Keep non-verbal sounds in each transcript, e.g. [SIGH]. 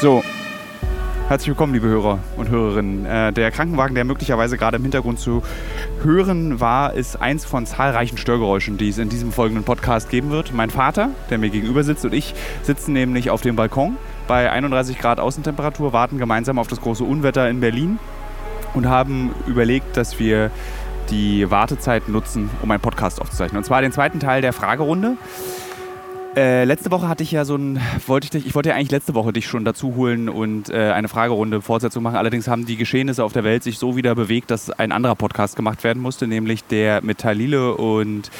So, herzlich willkommen, liebe Hörer und Hörerinnen. Äh, der Krankenwagen, der möglicherweise gerade im Hintergrund zu hören war, ist eins von zahlreichen Störgeräuschen, die es in diesem folgenden Podcast geben wird. Mein Vater, der mir gegenüber sitzt, und ich sitzen nämlich auf dem Balkon bei 31 Grad Außentemperatur, warten gemeinsam auf das große Unwetter in Berlin und haben überlegt, dass wir die Wartezeit nutzen, um einen Podcast aufzuzeichnen. Und zwar den zweiten Teil der Fragerunde. Äh, letzte Woche hatte ich ja so ein, wollte ich dich, ich wollte ja eigentlich letzte Woche dich schon dazu holen und äh, eine Fragerunde Fortsetzung machen. Allerdings haben die Geschehnisse auf der Welt sich so wieder bewegt, dass ein anderer Podcast gemacht werden musste, nämlich der mit Talile und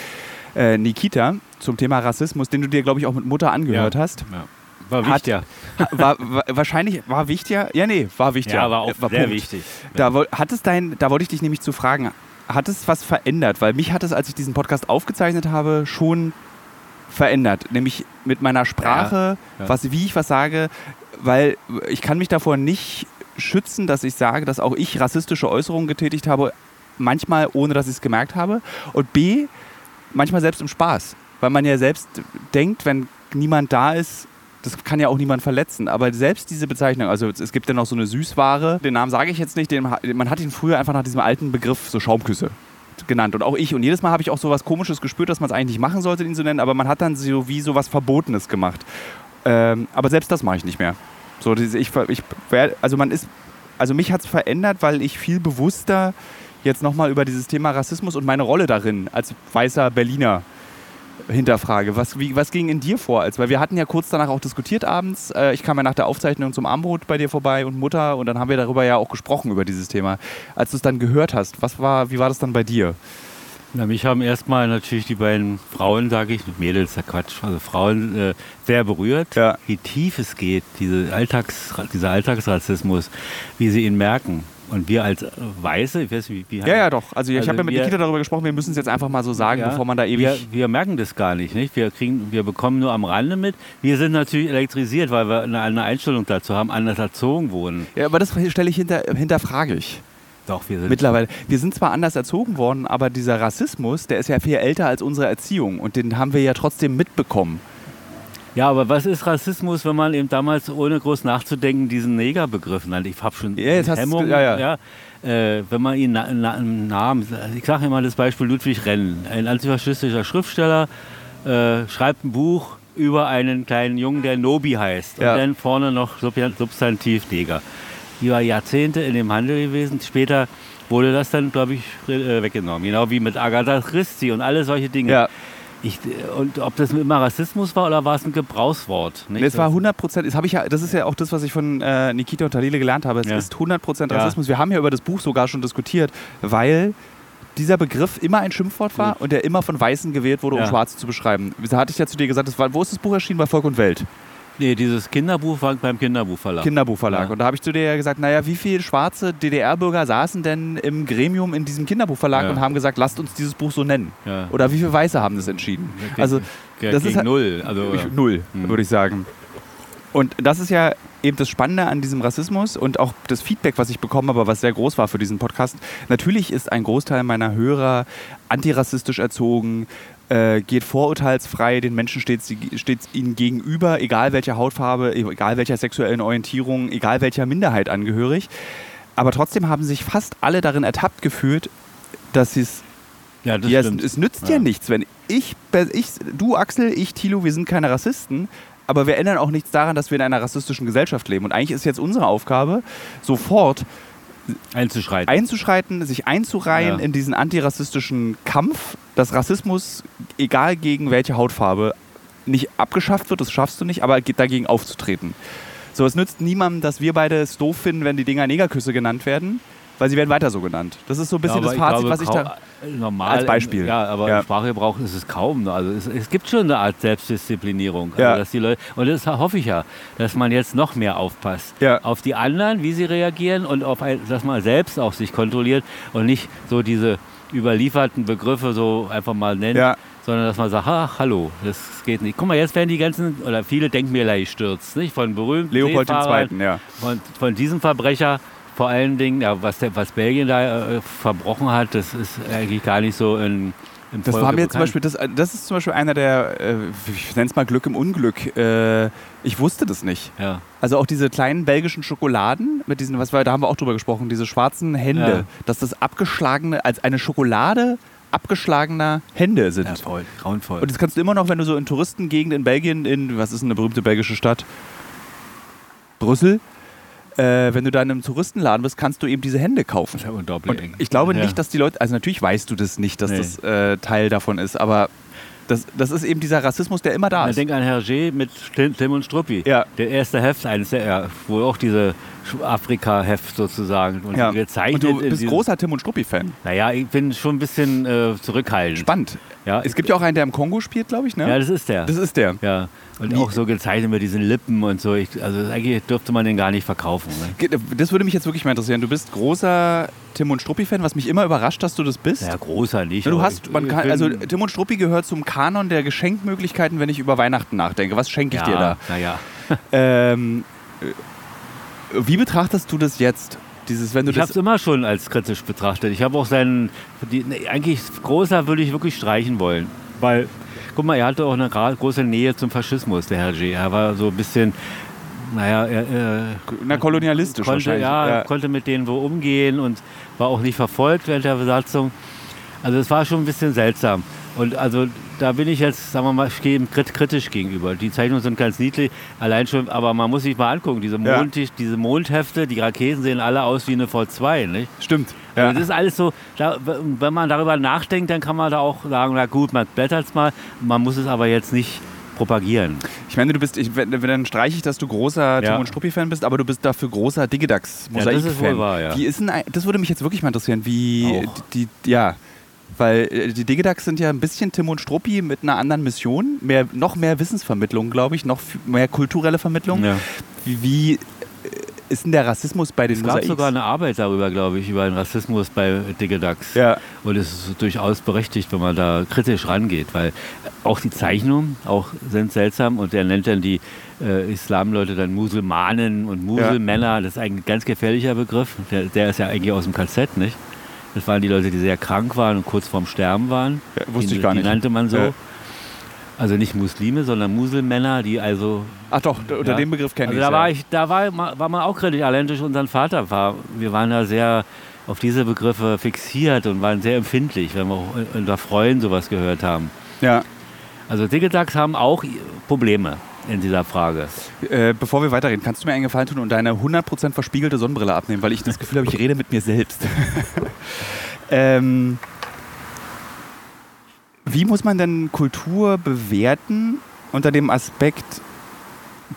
äh, Nikita zum Thema Rassismus, den du dir, glaube ich, auch mit Mutter angehört Ja. hast. Ja. War wichtiger. War, war, wahrscheinlich war wichtiger. Ja, nee, war wichtiger. Ja, war auch Äh, sehr Punkt. wichtig. Da, hat es dein, da wollte ich dich nämlich zu fragen, hat es was verändert? Weil mich hat es, als ich diesen Podcast aufgezeichnet habe, schon verändert. Nämlich mit meiner Sprache, Ja, ja. Was, wie ich was sage, weil ich kann mich davor nicht schützen, dass ich sage, dass auch ich rassistische Äußerungen getätigt habe, manchmal ohne dass ich es gemerkt habe. Und B, manchmal selbst im Spaß. Weil man ja selbst denkt, wenn niemand da ist, das kann ja auch niemand verletzen. Aber selbst diese Bezeichnung, also es gibt ja noch so eine Süßware, den Namen sage ich jetzt nicht, den, man hat ihn früher einfach nach diesem alten Begriff so Schaumküsse genannt. Und auch ich. Und jedes Mal habe ich auch so was Komisches gespürt, dass man es eigentlich nicht machen sollte, ihn so nennen, aber man hat dann so wie so was Verbotenes gemacht. Ähm, aber selbst das mache ich nicht mehr. So, ich, ich, also man ist, also mich hat es verändert, weil ich viel bewusster jetzt nochmal über dieses Thema Rassismus und meine Rolle darin als weißer Berliner hinterfrage. Was, wie, was ging in dir vor? Als, weil wir hatten ja kurz danach auch diskutiert abends. Äh, ich kam ja nach der Aufzeichnung zum Armbrot bei dir vorbei und Mutter und dann haben wir darüber ja auch gesprochen, über dieses Thema. Als du es dann gehört hast, was war, wie war das dann bei dir? Na, mich haben erstmal natürlich die beiden Frauen, sage ich, Mädels, der Quatsch, also Frauen äh, sehr berührt, Ja. wie tief es geht, diese Alltags, dieser Alltagsrassismus, wie sie ihn merken. Und wir als Weiße, ich weiß nicht, wie, wie Ja, ja, doch. Also, ich Also habe ja mit Nikita darüber gesprochen, wir müssen es jetzt einfach mal so sagen, Ja, bevor man da ewig. Wir, wir merken das gar nicht, nicht? Wir, kriegen, wir bekommen nur am Rande mit. Wir sind natürlich elektrisiert, weil wir eine, eine Einstellung dazu haben, anders erzogen wurden. ja, aber das stelle ich hinter, hinterfrage ich. Doch, wir sind Mittlerweile. Wir sind zwar anders erzogen worden, aber dieser Rassismus, der ist ja viel älter als unsere Erziehung und den haben wir ja trotzdem mitbekommen. Ja, aber was ist Rassismus, wenn man eben damals ohne groß nachzudenken diesen Negerbegriff nannte? Ich habe schon Ja, jetzt hast du's Hemmung, ge- ja, ja. Äh, wenn man ihn na, na, Namen, ich sage immer das Beispiel Ludwig Renn, ein antifaschistischer Schriftsteller, äh, schreibt ein Buch über einen kleinen Jungen, der Nobi heißt Ja. und dann vorne noch Sub- Substantiv Neger. Die war Jahrzehnte in dem Handel gewesen. Später wurde das dann, glaube ich, äh, weggenommen. Genau wie mit Agatha Christie und alle solche Dinge. Ja. Ich, und ob das immer Rassismus war oder war es ein Gebrauchswort? Nicht? Das war 100 Prozent, das, ich ja, das ist ja auch das, was ich von äh, Nikita und Talile gelernt habe. Es Ja. ist 100 Prozent Ja. Rassismus. Wir haben ja über das Buch sogar schon diskutiert, weil dieser Begriff immer ein Schimpfwort war und der immer von Weißen gewählt wurde, um Ja. Schwarze zu beschreiben. Da hatte ich ja zu dir gesagt, war, wo ist das Buch erschienen? Bei Volk und Welt. Nee, dieses Kinderbuch war beim Kinderbuchverlag. Kinderbuchverlag. Ja. Und da habe ich zu dir ja gesagt, naja, wie viele schwarze DDR-Bürger saßen denn im Gremium in diesem Kinderbuchverlag Ja. und haben gesagt, lasst uns dieses Buch so nennen? Ja. Oder wie viele Weiße haben das entschieden? Gegen- Also das ist halt- null. Also, ich, null, Hm. würde ich sagen. Und das ist ja eben das Spannende an diesem Rassismus und auch das Feedback, was ich bekommen habe, was sehr groß war für diesen Podcast. Natürlich ist ein Großteil meiner Hörer antirassistisch erzogen, äh, geht vorurteilsfrei, den Menschen steht, steht ihnen gegenüber, egal welcher Hautfarbe, egal welcher sexuellen Orientierung, egal welcher Minderheit angehörig. Aber trotzdem haben sich fast alle darin ertappt gefühlt, dass sie es ja, das ja, es, es nützt Ja. ja nichts, wenn ich, ich, du Axel, ich Thilo, wir sind keine Rassisten, aber wir ändern auch nichts daran, dass wir in einer rassistischen Gesellschaft leben. Und eigentlich ist jetzt unsere Aufgabe, sofort einzuschreiten. einzuschreiten, sich einzureihen Ja. in diesen antirassistischen Kampf, dass Rassismus, egal gegen welche Hautfarbe, nicht abgeschafft wird, das schaffst du nicht, aber geht dagegen aufzutreten. So, es nützt niemandem, dass wir beide es doof finden, wenn die Dinger Negerküsse genannt werden, weil sie werden weiter so genannt. Das ist so ein bisschen aber das Fazit, glaube, was ich da... Normal, als Beispiel. Ja, aber Ja. im Sprachgebrauch ist es kaum. Also es, es gibt schon eine Art Selbstdisziplinierung. Ja. Also dass die Leute, und das hoffe ich ja, dass man jetzt noch mehr aufpasst. Ja. Auf die anderen, wie sie reagieren und auf ein, dass man selbst auch sich kontrolliert und nicht so diese überlieferten Begriffe so einfach mal nennt, Ja. sondern dass man sagt, ach, hallo, das geht nicht. Guck mal, jetzt werden die ganzen, oder viele Denkmäler gestürzt, nicht? Von berühmten Leopold II., ja. von, von diesem Verbrecher vor allen Dingen, ja, was, der, was Belgien da äh, verbrochen hat, das ist eigentlich gar nicht so in im Das war mir zum. Beispiel, das, das ist zum Beispiel einer der, äh, ich nenne es mal Glück im Unglück. Äh, ich wusste das nicht. Ja. Also auch diese kleinen belgischen Schokoladen mit diesen, was war, da haben wir auch drüber gesprochen, diese schwarzen Hände, Ja. dass das abgeschlagene, als eine Schokolade abgeschlagener Hände sind. ja, voll, grauenvoll. Und das kannst du immer noch, wenn du so in Touristengegenden in Belgien, in, was ist eine berühmte belgische Stadt? Brüssel. Äh, wenn du da in einem Touristenladen bist, kannst du eben diese Hände kaufen. Das ist ja unglaublich Und ich glaube Ja. nicht, dass die Leute, also natürlich weißt du das nicht, dass Nee. das äh, Teil davon ist, aber das, das ist eben dieser Rassismus, der immer da Man ist. denkt an Hergé mit Tim, und Struppi. Ja. Der erste Heft, eines der, ja, wo auch diese Afrika-Heft sozusagen. Und Ja. gezeichnet. Und du bist großer Tim und Struppi-Fan. Naja, ich bin schon ein bisschen äh, zurückhaltend. Spannend. Ja, Es gibt ja auch einen, der im Kongo spielt, glaube ich, ne? ja, das ist der. das ist der. ja. Und auch so gezeichnet mit diesen Lippen und so. Ich, also eigentlich dürfte man den gar nicht verkaufen. Ne? Das würde mich jetzt wirklich mal interessieren. Du bist großer Tim und Struppi-Fan, was mich immer überrascht, dass du das bist. Ja, großer nicht. Du hast, man ich kann, also Tim und Struppi gehört zum Kanon der Geschenkmöglichkeiten, wenn ich über Weihnachten nachdenke. Was schenke ich ja, dir da? Naja. Ähm, äh, wie betrachtest du das jetzt? Dieses, wenn du Ich habe es immer schon als kritisch betrachtet. Ich habe auch seinen, die, eigentlich großer würde ich wirklich streichen wollen. Weil, guck mal, er hatte auch eine große Nähe zum Faschismus, der Herr G. Er war so ein bisschen, naja, er, er Na, kolonialistisch konnte, wahrscheinlich. ja, konnte mit denen wo umgehen und war auch nicht verfolgt während der Besatzung. Also es war schon ein bisschen seltsam. Und also da bin ich jetzt, sagen wir mal, kritisch gegenüber. Die Zeichnungen sind ganz niedlich, allein schon, aber man muss sich mal angucken, diese, Ja. Mond, diese Mondhefte, die Raketen sehen alle aus wie eine V2, nicht? Stimmt. Also Ja. das ist alles so, da, wenn man darüber nachdenkt, dann kann man da auch sagen, na gut, man blättert es mal, man muss es aber jetzt nicht propagieren. Ich meine, du bist, ich, dann streiche ich, dass du großer Ja. Tim und Struppi-Fan bist, aber du bist dafür großer Digidax Ja, das ist wohl wahr, ja. Wie ist denn, das würde mich jetzt wirklich mal interessieren, wie die, die, ja, weil äh, die Digidax sind ja ein bisschen Tim und Struppi mit einer anderen Mission, mehr, noch mehr Wissensvermittlung, glaube ich, noch mehr kulturelle Vermittlung. Ja. Wie, äh, ist denn der Rassismus bei den Es gab sogar eine Arbeit darüber, glaube ich, über den Rassismus bei Digidax. ja, Und es ist durchaus berechtigt, wenn man da kritisch rangeht, weil auch die Zeichnungen auch sind seltsam und er nennt dann die äh, Islamleute dann Muselmanen und Muselmänner. Das ist eigentlich ein ganz gefährlicher Begriff. Der, der ist ja eigentlich aus dem KZ, nicht? Das waren die Leute, die sehr krank waren und kurz vorm Sterben waren. Ja, wusste die, ich gar die nicht. nannte man so. Ja. Also nicht Muslime, sondern Muselmänner, die also ach doch, unter ja. dem Begriff kenne also ich da war ich, da war, war man auch kritisch, allein durch unseren Vater war. Wir waren da sehr auf diese Begriffe fixiert und waren sehr empfindlich, wenn wir auch unter Freunden sowas gehört haben. Ja. Also Digitags haben auch Probleme in dieser Frage. Äh, bevor wir weiterreden, kannst du mir einen Gefallen tun und deine 100% verspiegelte Sonnenbrille abnehmen, weil ich das Gefühl habe, ich rede mit mir selbst. [LAUGHS] ähm, wie muss man denn Kultur bewerten unter dem Aspekt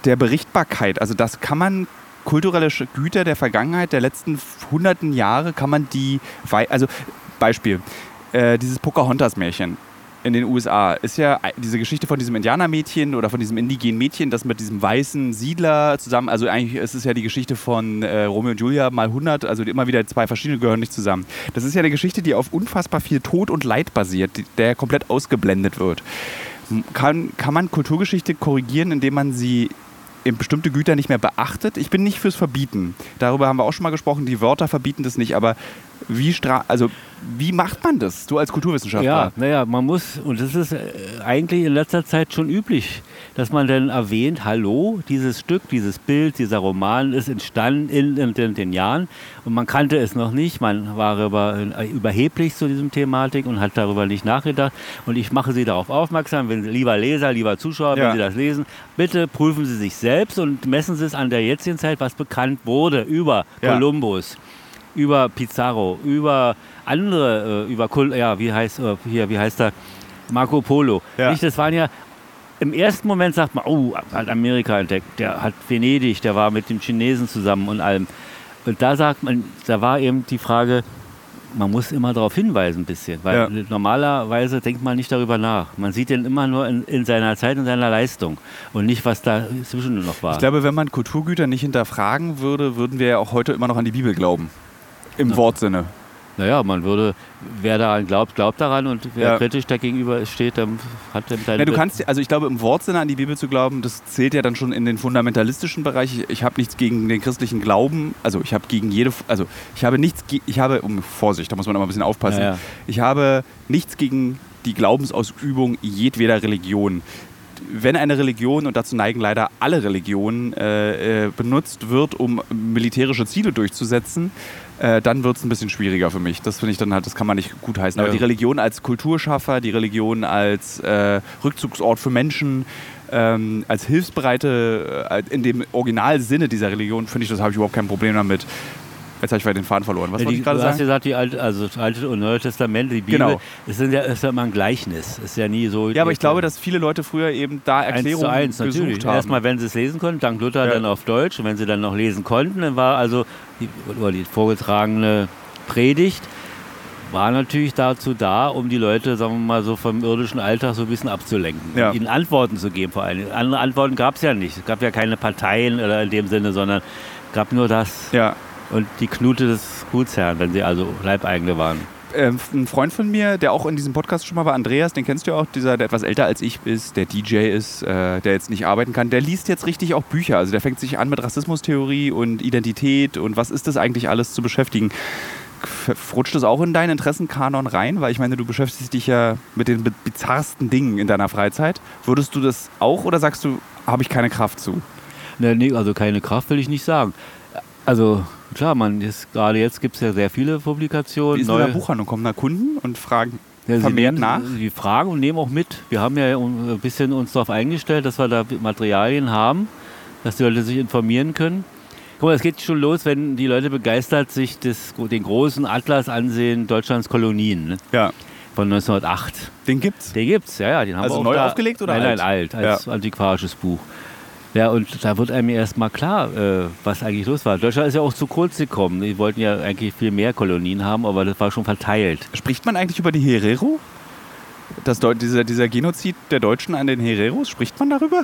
der Berichtbarkeit? Also das kann man kulturelle Güter der Vergangenheit, der letzten hunderten Jahre, kann man die, also Beispiel, äh, dieses Pocahontas-Märchen in den USA ist ja diese Geschichte von diesem Indianermädchen oder von diesem indigenen Mädchen, das mit diesem weißen Siedler zusammen, also eigentlich ist es ja die Geschichte von äh, Romeo und Julia mal 100, also immer wieder zwei verschiedene gehören nicht zusammen. Das ist ja eine Geschichte, die auf unfassbar viel Tod und Leid basiert, der komplett ausgeblendet wird. Kann, kann man Kulturgeschichte korrigieren, indem man sie in bestimmte Güter nicht mehr beachtet? Ich bin nicht fürs Verbieten. Darüber haben wir auch schon mal gesprochen. Die Wörter verbieten das nicht, aber wie, stra also, wie macht man das, du als Kulturwissenschaftler? Ja, naja, man muss, und das ist äh, eigentlich in letzter Zeit schon üblich, dass man dann erwähnt, hallo, dieses Stück, dieses Bild, dieser Roman ist entstanden in, in, in den Jahren und man kannte es noch nicht, man war über, äh, überheblich zu diesem Thematik und hat darüber nicht nachgedacht und ich mache Sie darauf aufmerksam, wenn Sie, lieber Leser, lieber Zuschauer, Ja. wenn Sie das lesen, bitte prüfen Sie sich selbst und messen Sie es an der jetzigen Zeit, was bekannt wurde über Ja. Kolumbus über Pizarro, über andere, äh, über Kul ja, wie heißt äh, hier, wie heißt er? Marco Polo. Ja. Nicht, das waren ja im ersten Moment sagt man, oh, hat Amerika entdeckt, der hat Venedig, der war mit dem Chinesen zusammen und allem. Und da sagt man, da war eben die Frage, man muss immer darauf hinweisen ein bisschen, weil Ja. normalerweise denkt man nicht darüber nach. Man sieht den immer nur in, in seiner Zeit und seiner Leistung und nicht, was da zwischen noch war. Ich glaube, wenn man Kulturgüter nicht hinterfragen würde, würden wir ja auch heute immer noch an die Bibel glauben. Im Wortsinne. Naja, man würde, wer daran glaubt, glaubt daran und wer Ja. kritisch dagegenüber steht, dann hat dann seine. Ja, du kannst, also ich glaube, im Wortsinne an die Bibel zu glauben, das zählt ja dann schon in den fundamentalistischen Bereich. Ich, ich habe nichts gegen den christlichen Glauben, also ich habe gegen jede, also ich habe nichts, ich habe, um Vorsicht, da muss man immer ein bisschen aufpassen. Ja, ja. Ich habe nichts gegen die Glaubensausübung jedweder Religion. Wenn eine Religion, und dazu neigen leider alle Religionen, äh, äh, benutzt wird, um militärische Ziele durchzusetzen, äh, dann wird es ein bisschen schwieriger für mich. Das finde ich dann halt, das kann man nicht gutheißen. Aber Ja. die Religion als Kulturschaffer, die Religion als äh, Rückzugsort für Menschen, ähm, als hilfsbereite, äh, in dem Originalsinne dieser Religion, finde ich, das habe ich überhaupt kein Problem damit. Jetzt habe ich wieder den Faden verloren. Was Ja, wollte ich gerade du hast sagen? gesagt, die Alte, also das Alte und Neue Testament, die Bibel, Genau. es sind ja, ist ja immer ein Gleichnis. Ist ja nie so. Ja, aber ich glaube, dass viele Leute früher eben da eins zu Erklärungen eins, natürlich. gesucht haben. Erstmal, wenn sie es lesen konnten, dank Luther Ja. dann auf Deutsch. Und wenn sie dann noch lesen konnten, dann war also die, die vorgetragene Predigt war natürlich dazu da, um die Leute, sagen wir mal, so vom irdischen Alltag so ein bisschen abzulenken. Ja. Ihnen Antworten zu geben vor allem. Andere Antworten gab es ja nicht. Es gab ja keine Parteien oder in dem Sinne, sondern gab nur das. ja. Und die Knute des Gutsherrn, wenn sie also Leibeigene waren. Ähm, ein Freund von mir, der auch in diesem Podcast schon mal war, Andreas, den kennst du ja auch, dieser, der etwas älter als ich ist, der DJ ist, äh, der jetzt nicht arbeiten kann, der liest jetzt richtig auch Bücher. Also der fängt sich an mit Rassismustheorie und Identität und was ist das eigentlich alles zu beschäftigen. Rutscht das auch in deinen Interessenkanon rein? Weil ich meine, du beschäftigst dich ja mit den bi- bizarrsten Dingen in deiner Freizeit. Würdest du das auch oder sagst du, habe ich keine Kraft zu? Ne, nee, also keine Kraft will ich nicht sagen. Also klar, man ist, gerade jetzt gibt es ja sehr viele Publikationen. Wie ist in der Buchhandlung? Kommen da Kunden und fragen Ja, vermehrt nehmen, nach? Sie fragen und nehmen auch mit. Wir haben ja ein bisschen uns darauf eingestellt, dass wir da Materialien haben, dass die Leute sich informieren können. Guck mal, es geht schon los, wenn die Leute begeistert sich das, den großen Atlas ansehen, Deutschlands Kolonien ne, Ja, von 1908. den gibt's. Den gibt's, ja, ja. Den haben Also wir auch neu da, aufgelegt oder nein, alt? Nein, alt, als antiquarisches Buch. Ja, und da wird einem erst mal klar, äh, was eigentlich los war. Deutschland ist ja auch zu kurz gekommen. Die wollten ja eigentlich viel mehr Kolonien haben, aber das war schon verteilt. Spricht man eigentlich über die Herero? Das, dieser, dieser Genozid der Deutschen an den Hereros, spricht man darüber?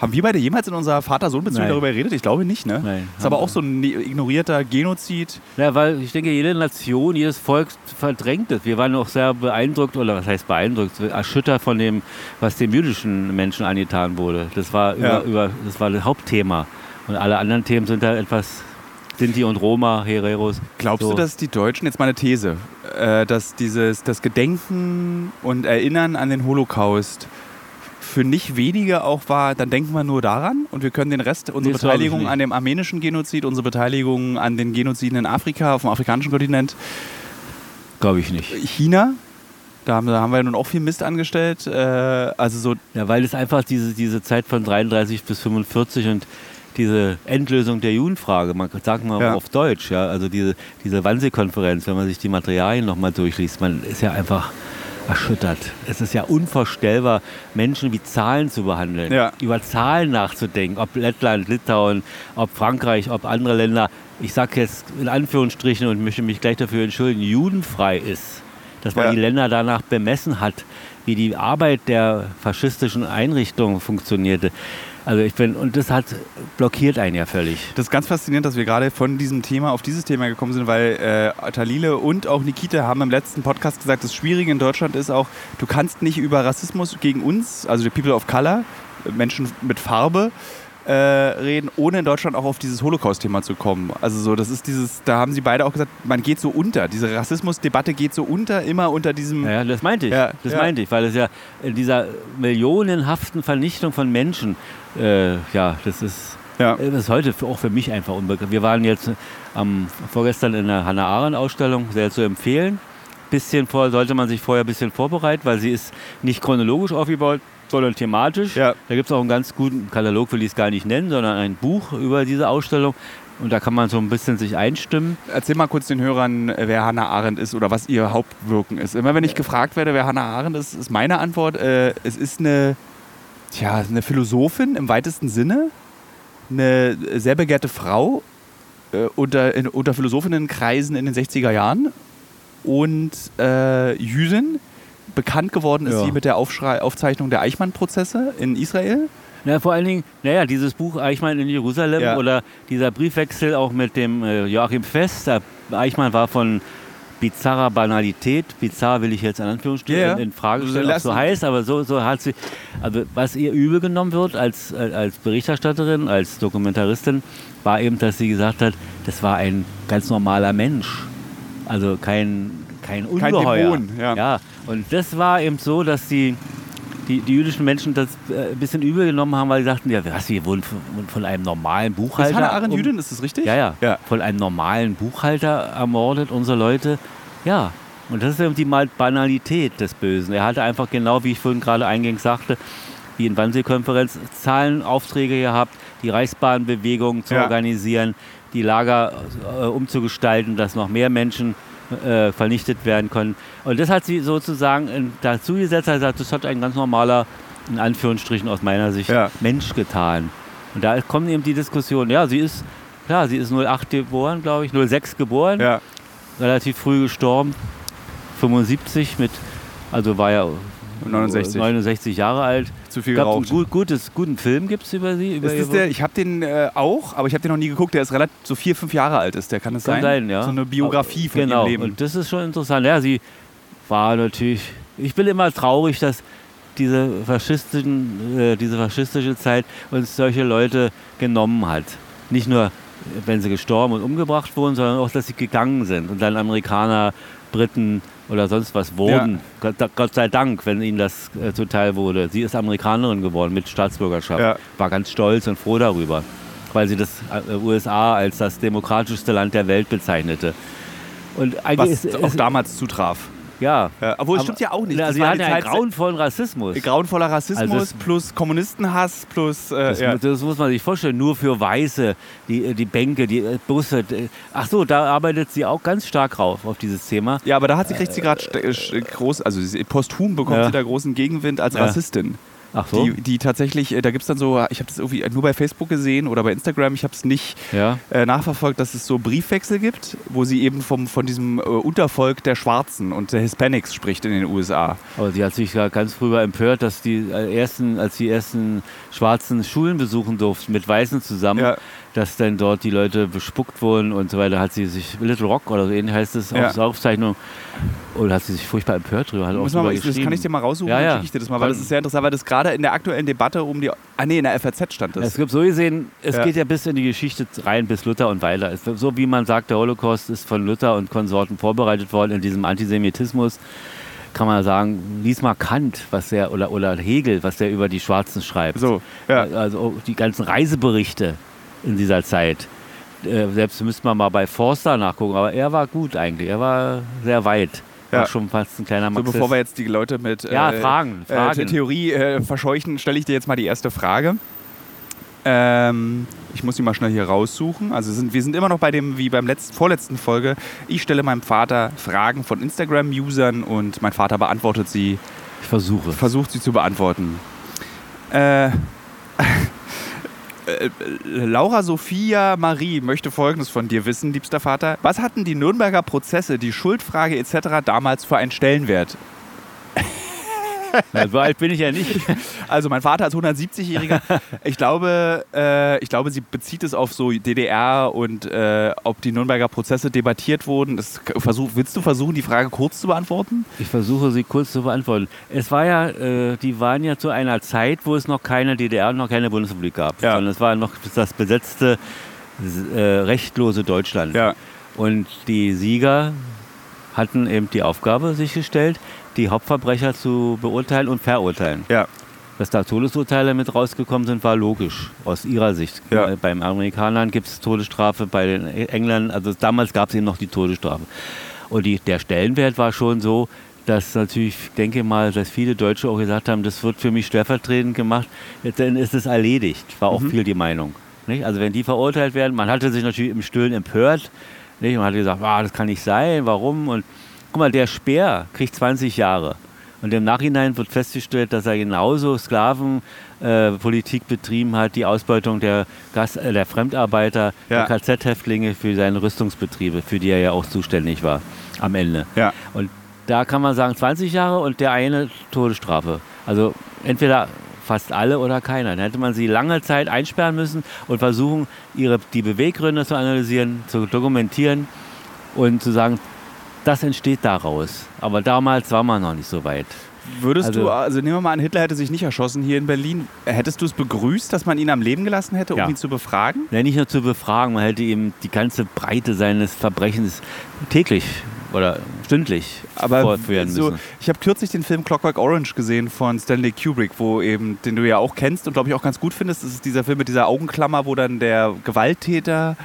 Haben wir beide jemals in unserer Vater-Sohn-Beziehung darüber geredet? Ich glaube nicht, ne? Nein, ist aber auch so ein ne- ignorierter Genozid. Ja, weil ich denke, jede Nation, jedes Volk verdrängt es. Wir waren auch sehr beeindruckt, oder was heißt beeindruckt, erschüttert von dem, was dem jüdischen Menschen angetan wurde. Das war, Ja. über, über, das war das Hauptthema. Und alle anderen Themen sind da etwas Sinti und Roma, Hereros. Glaubst So. du, dass die Deutschen, jetzt mal eine These, äh, dass dieses, das Gedenken und Erinnern an den Holocaust für nicht wenige auch war, dann denken wir nur daran und wir können den Rest, unsere ich Beteiligung an dem armenischen Genozid, unsere Beteiligung an den Genoziden in Afrika, auf dem afrikanischen Kontinent, Glaube ich nicht. China, da haben, da haben wir nun auch viel Mist angestellt. Äh, also so, Ja, weil es einfach diese, diese Zeit von 33 bis 45 und diese Endlösung der Judenfrage, man sagt mal Ja. auf Deutsch, ja, also diese, diese Wannsee-Konferenz, wenn man sich die Materialien nochmal durchliest, man ist ja einfach erschüttert. Es ist ja unvorstellbar, Menschen wie Zahlen zu behandeln, Ja. über Zahlen nachzudenken, ob Lettland, Litauen, ob Frankreich, ob andere Länder, ich sage jetzt in Anführungsstrichen und möchte mich gleich dafür entschuldigen, judenfrei ist. Dass man Ja. die Länder danach bemessen hat, wie die Arbeit der faschistischen Einrichtungen funktionierte. Also ich bin, und das hat blockiert einen ja völlig. Das ist ganz faszinierend, dass wir gerade von diesem Thema auf dieses Thema gekommen sind, weil äh, Talile und auch Nikita haben im letzten Podcast gesagt, das Schwierige in Deutschland ist auch, du kannst nicht über Rassismus gegen uns, also die People of Color, Menschen mit Farbe, äh, reden, ohne in Deutschland auch auf dieses Holocaust-Thema zu kommen. Also so, das ist dieses, da haben sie beide auch gesagt, man geht so unter. Diese Rassismusdebatte geht so unter, immer unter diesem. Ja, das meinte ich. Ja, das ja. meinte ich, weil es ja in dieser millionenhaften Vernichtung von Menschen, äh, ja, das ist, Ja. das ist heute auch für mich einfach unbekannt. Wir waren jetzt am vorgestern in der Hannah Arendt Ausstellung, sehr zu empfehlen. Bisschen vor, sollte man sich vorher ein bisschen vorbereiten, weil sie ist nicht chronologisch aufgebaut, sondern thematisch. Ja. Da gibt es auch einen ganz guten Katalog, will ich es gar nicht nennen, sondern ein Buch über diese Ausstellung. Und da kann man so ein bisschen sich einstimmen. Erzähl mal kurz den Hörern, wer Hannah Arendt ist oder was ihr Hauptwirken ist. Immer wenn ich gefragt werde, wer Hannah Arendt ist, ist meine Antwort, äh, es ist eine, tja, eine Philosophin im weitesten Sinne, eine sehr begehrte Frau äh, unter, in, unter Philosophinnenkreisen in den 60er Jahren und äh, Jüdin. Bekannt geworden ist Ja. sie mit der Aufschrei Aufzeichnung der Eichmann-Prozesse in Israel. Na, vor allen Dingen, naja, dieses Buch Eichmann in Jerusalem Ja. oder dieser Briefwechsel auch mit dem äh, Joachim Fest. Der Eichmann war von bizarrer Banalität, bizarr will ich jetzt in Anführungsstrichen Ja, ja. in, Frage stellen, ob so heißt, aber so, so hat sie, also was ihr übel genommen wird als, als Berichterstatterin, als Dokumentaristin, war eben, dass sie gesagt hat, das war ein ganz normaler Mensch. Also kein, kein Kein Ungeheuer. Dämon, ja. ja. Und das war eben so, dass die, die, die jüdischen Menschen das äh, ein bisschen übel genommen haben, weil sie sagten, ja, was, wir wurden von, von einem normalen Ist Buchhalter... Hannah Arendt um- Jüdin, ist das richtig? Ja, ja, Ja. Von einem normalen Buchhalter ermordet, unsere Leute. Ja, und das ist eben die Banalität des Bösen. Er hatte einfach genau, wie ich vorhin gerade eingängig sagte, die in Wannsee-Konferenz Zahlenaufträge gehabt, die Reichsbahnbewegung zu Ja. organisieren, die Lager äh, umzugestalten, dass noch mehr Menschen äh, vernichtet werden können. Und das hat sie sozusagen dazu gesetzt, also das hat ein ganz normaler, in Anführungsstrichen aus meiner Sicht, Ja. Mensch getan. Und da kommt eben die Diskussion, ja, sie ist, klar, sie ist 08 geboren, glaube ich, 06 geboren, Ja. relativ früh gestorben, 75 mit, also war ja 69. 69 Jahre alt. Zu viel einen geraucht. gut, gutes, guten Film gibt es über sie. Über Ist der, ich habe den äh, auch, aber ich habe den noch nie geguckt. Der ist relativ so vier, fünf Jahre alt ist. Der kann Kann sein? sein, ja. So eine Biografie von genau. ihrem Leben. Und das ist schon interessant. Ja, sie war natürlich. Ich bin immer traurig, dass diese, faschistischen, äh, diese faschistische Zeit uns solche Leute genommen hat. Nicht nur, wenn sie gestorben und umgebracht wurden, sondern auch, dass sie gegangen sind und dann Amerikaner, Briten oder sonst was wurden. Gott, Gott sei Dank, wenn ihnen das äh, zuteil wurde. Sie ist Amerikanerin geworden mit Staatsbürgerschaft. Ja. War ganz stolz und froh darüber, weil sie das äh, USA als das demokratischste Land der Welt bezeichnete. Und eigentlich Was ist, auch ist damals zutraf. Ja. Ja, obwohl, es stimmt ja auch nicht. Ja, Das sie war hatte die einen grauenvollen Rassismus. grauenvoller Rassismus Also plus Kommunistenhass plus. Äh, Das, ja. das muss man sich vorstellen, nur für Weiße, die, die Bänke, die äh, Busse. d- Ach so, da arbeitet sie auch ganz stark rauf auf dieses Thema. ja, aber da hat sie, kriegt sie gerade äh, groß, also posthum bekommt Ja. sie da großen Gegenwind als Ja. Rassistin. Ach so, Die, die tatsächlich, äh, da gibt es dann so, ich habe das irgendwie nur bei Facebook gesehen oder bei Instagram, ich habe es nicht ja. äh, nachverfolgt, dass es so Briefwechsel gibt, wo sie eben vom, von diesem äh, Untervolk der Schwarzen und der Hispanics spricht in den USA. Aber sie hat sich ja ganz früher empört, dass die äh, ersten, als die ersten schwarzen Schulen besuchen durften mit Weißen zusammen, Ja. Dass dann dort die Leute bespuckt wurden und so weiter, hat sie sich Little Rock oder so ähnlich heißt es Ja. auf Aufzeichnung, oder hat sie sich furchtbar empört drüber, hat auch mal, das kann ich dir mal raussuchen, Ja, ja. schicke ich dir das mal, weil das ist sehr interessant, weil das gerade in der aktuellen Debatte um die. Ah nee, in der FAZ stand das. Es gibt so gesehen, es Ja. geht ja bis in die Geschichte rein, bis Luther und weiter. Es, so wie man sagt, der Holocaust ist von Luther und Konsorten vorbereitet worden in diesem Antisemitismus, kann man sagen, lies mal Kant, was der, oder, oder Hegel, was der über die Schwarzen schreibt. So, ja. Also auch die ganzen Reiseberichte in dieser Zeit. Äh, selbst müsste man mal bei Forster nachgucken, aber er war gut eigentlich, er war sehr weit. War Ja. schon fast ein kleiner So, Marxist. bevor wir jetzt die Leute mit Ja, äh, Fragen, Äh, Fragen. Theorie äh, verscheuchen, stelle ich dir jetzt mal die erste Frage. Ähm, ich muss sie mal schnell hier raussuchen. Also sind, wir sind immer noch bei dem, wie beim letzten, vorletzten Folge. Ich stelle meinem Vater Fragen von Instagram-Usern und mein Vater beantwortet sie, ich versuche. versucht sie zu beantworten. Äh, [LAUGHS] äh, Laura Sophia Marie möchte Folgendes von dir wissen, liebster Vater. Was hatten die Nürnberger Prozesse, die Schuldfrage etc. damals für einen Stellenwert? So alt bin ich ja nicht. Also mein Vater als 170-Jähriger, ich glaube, äh, ich glaube, sie bezieht es auf so DDR und äh, ob die Nürnberger Prozesse debattiert wurden. Das versuch, willst du versuchen, die Frage kurz zu beantworten? Ich versuche sie kurz zu beantworten. Es war ja, äh, die waren ja zu einer Zeit, wo es noch keine DDR und noch keine Bundesrepublik gab, Ja. sondern es war noch das besetzte, äh, rechtlose Deutschland. Ja. Und die Sieger hatten eben die Aufgabe sich gestellt, die Hauptverbrecher zu beurteilen und verurteilen. Ja. Dass da Todesurteile mit rausgekommen sind, war logisch aus ihrer Sicht. Ja. Beim Amerikanern gibt es Todesstrafe, bei den Engländern, also damals gab es eben noch die Todesstrafe. Und die, der Stellenwert war schon so, dass natürlich, ich denke mal, dass viele Deutsche auch gesagt haben, das wird für mich stellvertretend gemacht, dann ist es erledigt. War auch viel die Meinung. Nicht? Also wenn die verurteilt werden, man hatte sich natürlich im Stillen empört nicht? und hat gesagt, ah, das kann nicht sein, warum? Und guck mal, der Speer kriegt 20 Jahre. Und im Nachhinein wird festgestellt, dass er genauso Sklavenpolitik äh, betrieben hat, die Ausbeutung der, Gas äh, der Fremdarbeiter, Ja. der KZ-Häftlinge für seine Rüstungsbetriebe, für die er ja auch zuständig war am Ende. Ja. Und da kann man sagen 20 Jahre und der eine Todesstrafe. Also entweder fast alle oder keiner. Dann hätte man sie lange Zeit einsperren müssen und versuchen, ihre, die Beweggründe zu analysieren, zu dokumentieren und zu sagen, das entsteht daraus. Aber damals war man noch nicht so weit. Würdest Also- du, also nehmen wir mal an, Hitler hätte sich nicht erschossen hier in Berlin. Hättest du es begrüßt, dass man ihn am Leben gelassen hätte, um Ja. ihn zu befragen? Ja, nicht nur zu befragen, man hätte ihm die ganze Breite seines Verbrechens täglich oder stündlich Aber fortführen so, müssen. ich habe kürzlich den Film Clockwork Orange gesehen von Stanley Kubrick, wo eben, den du ja auch kennst und glaube ich auch ganz gut findest. Das ist dieser Film mit dieser Augenklammer, wo dann der Gewalttäter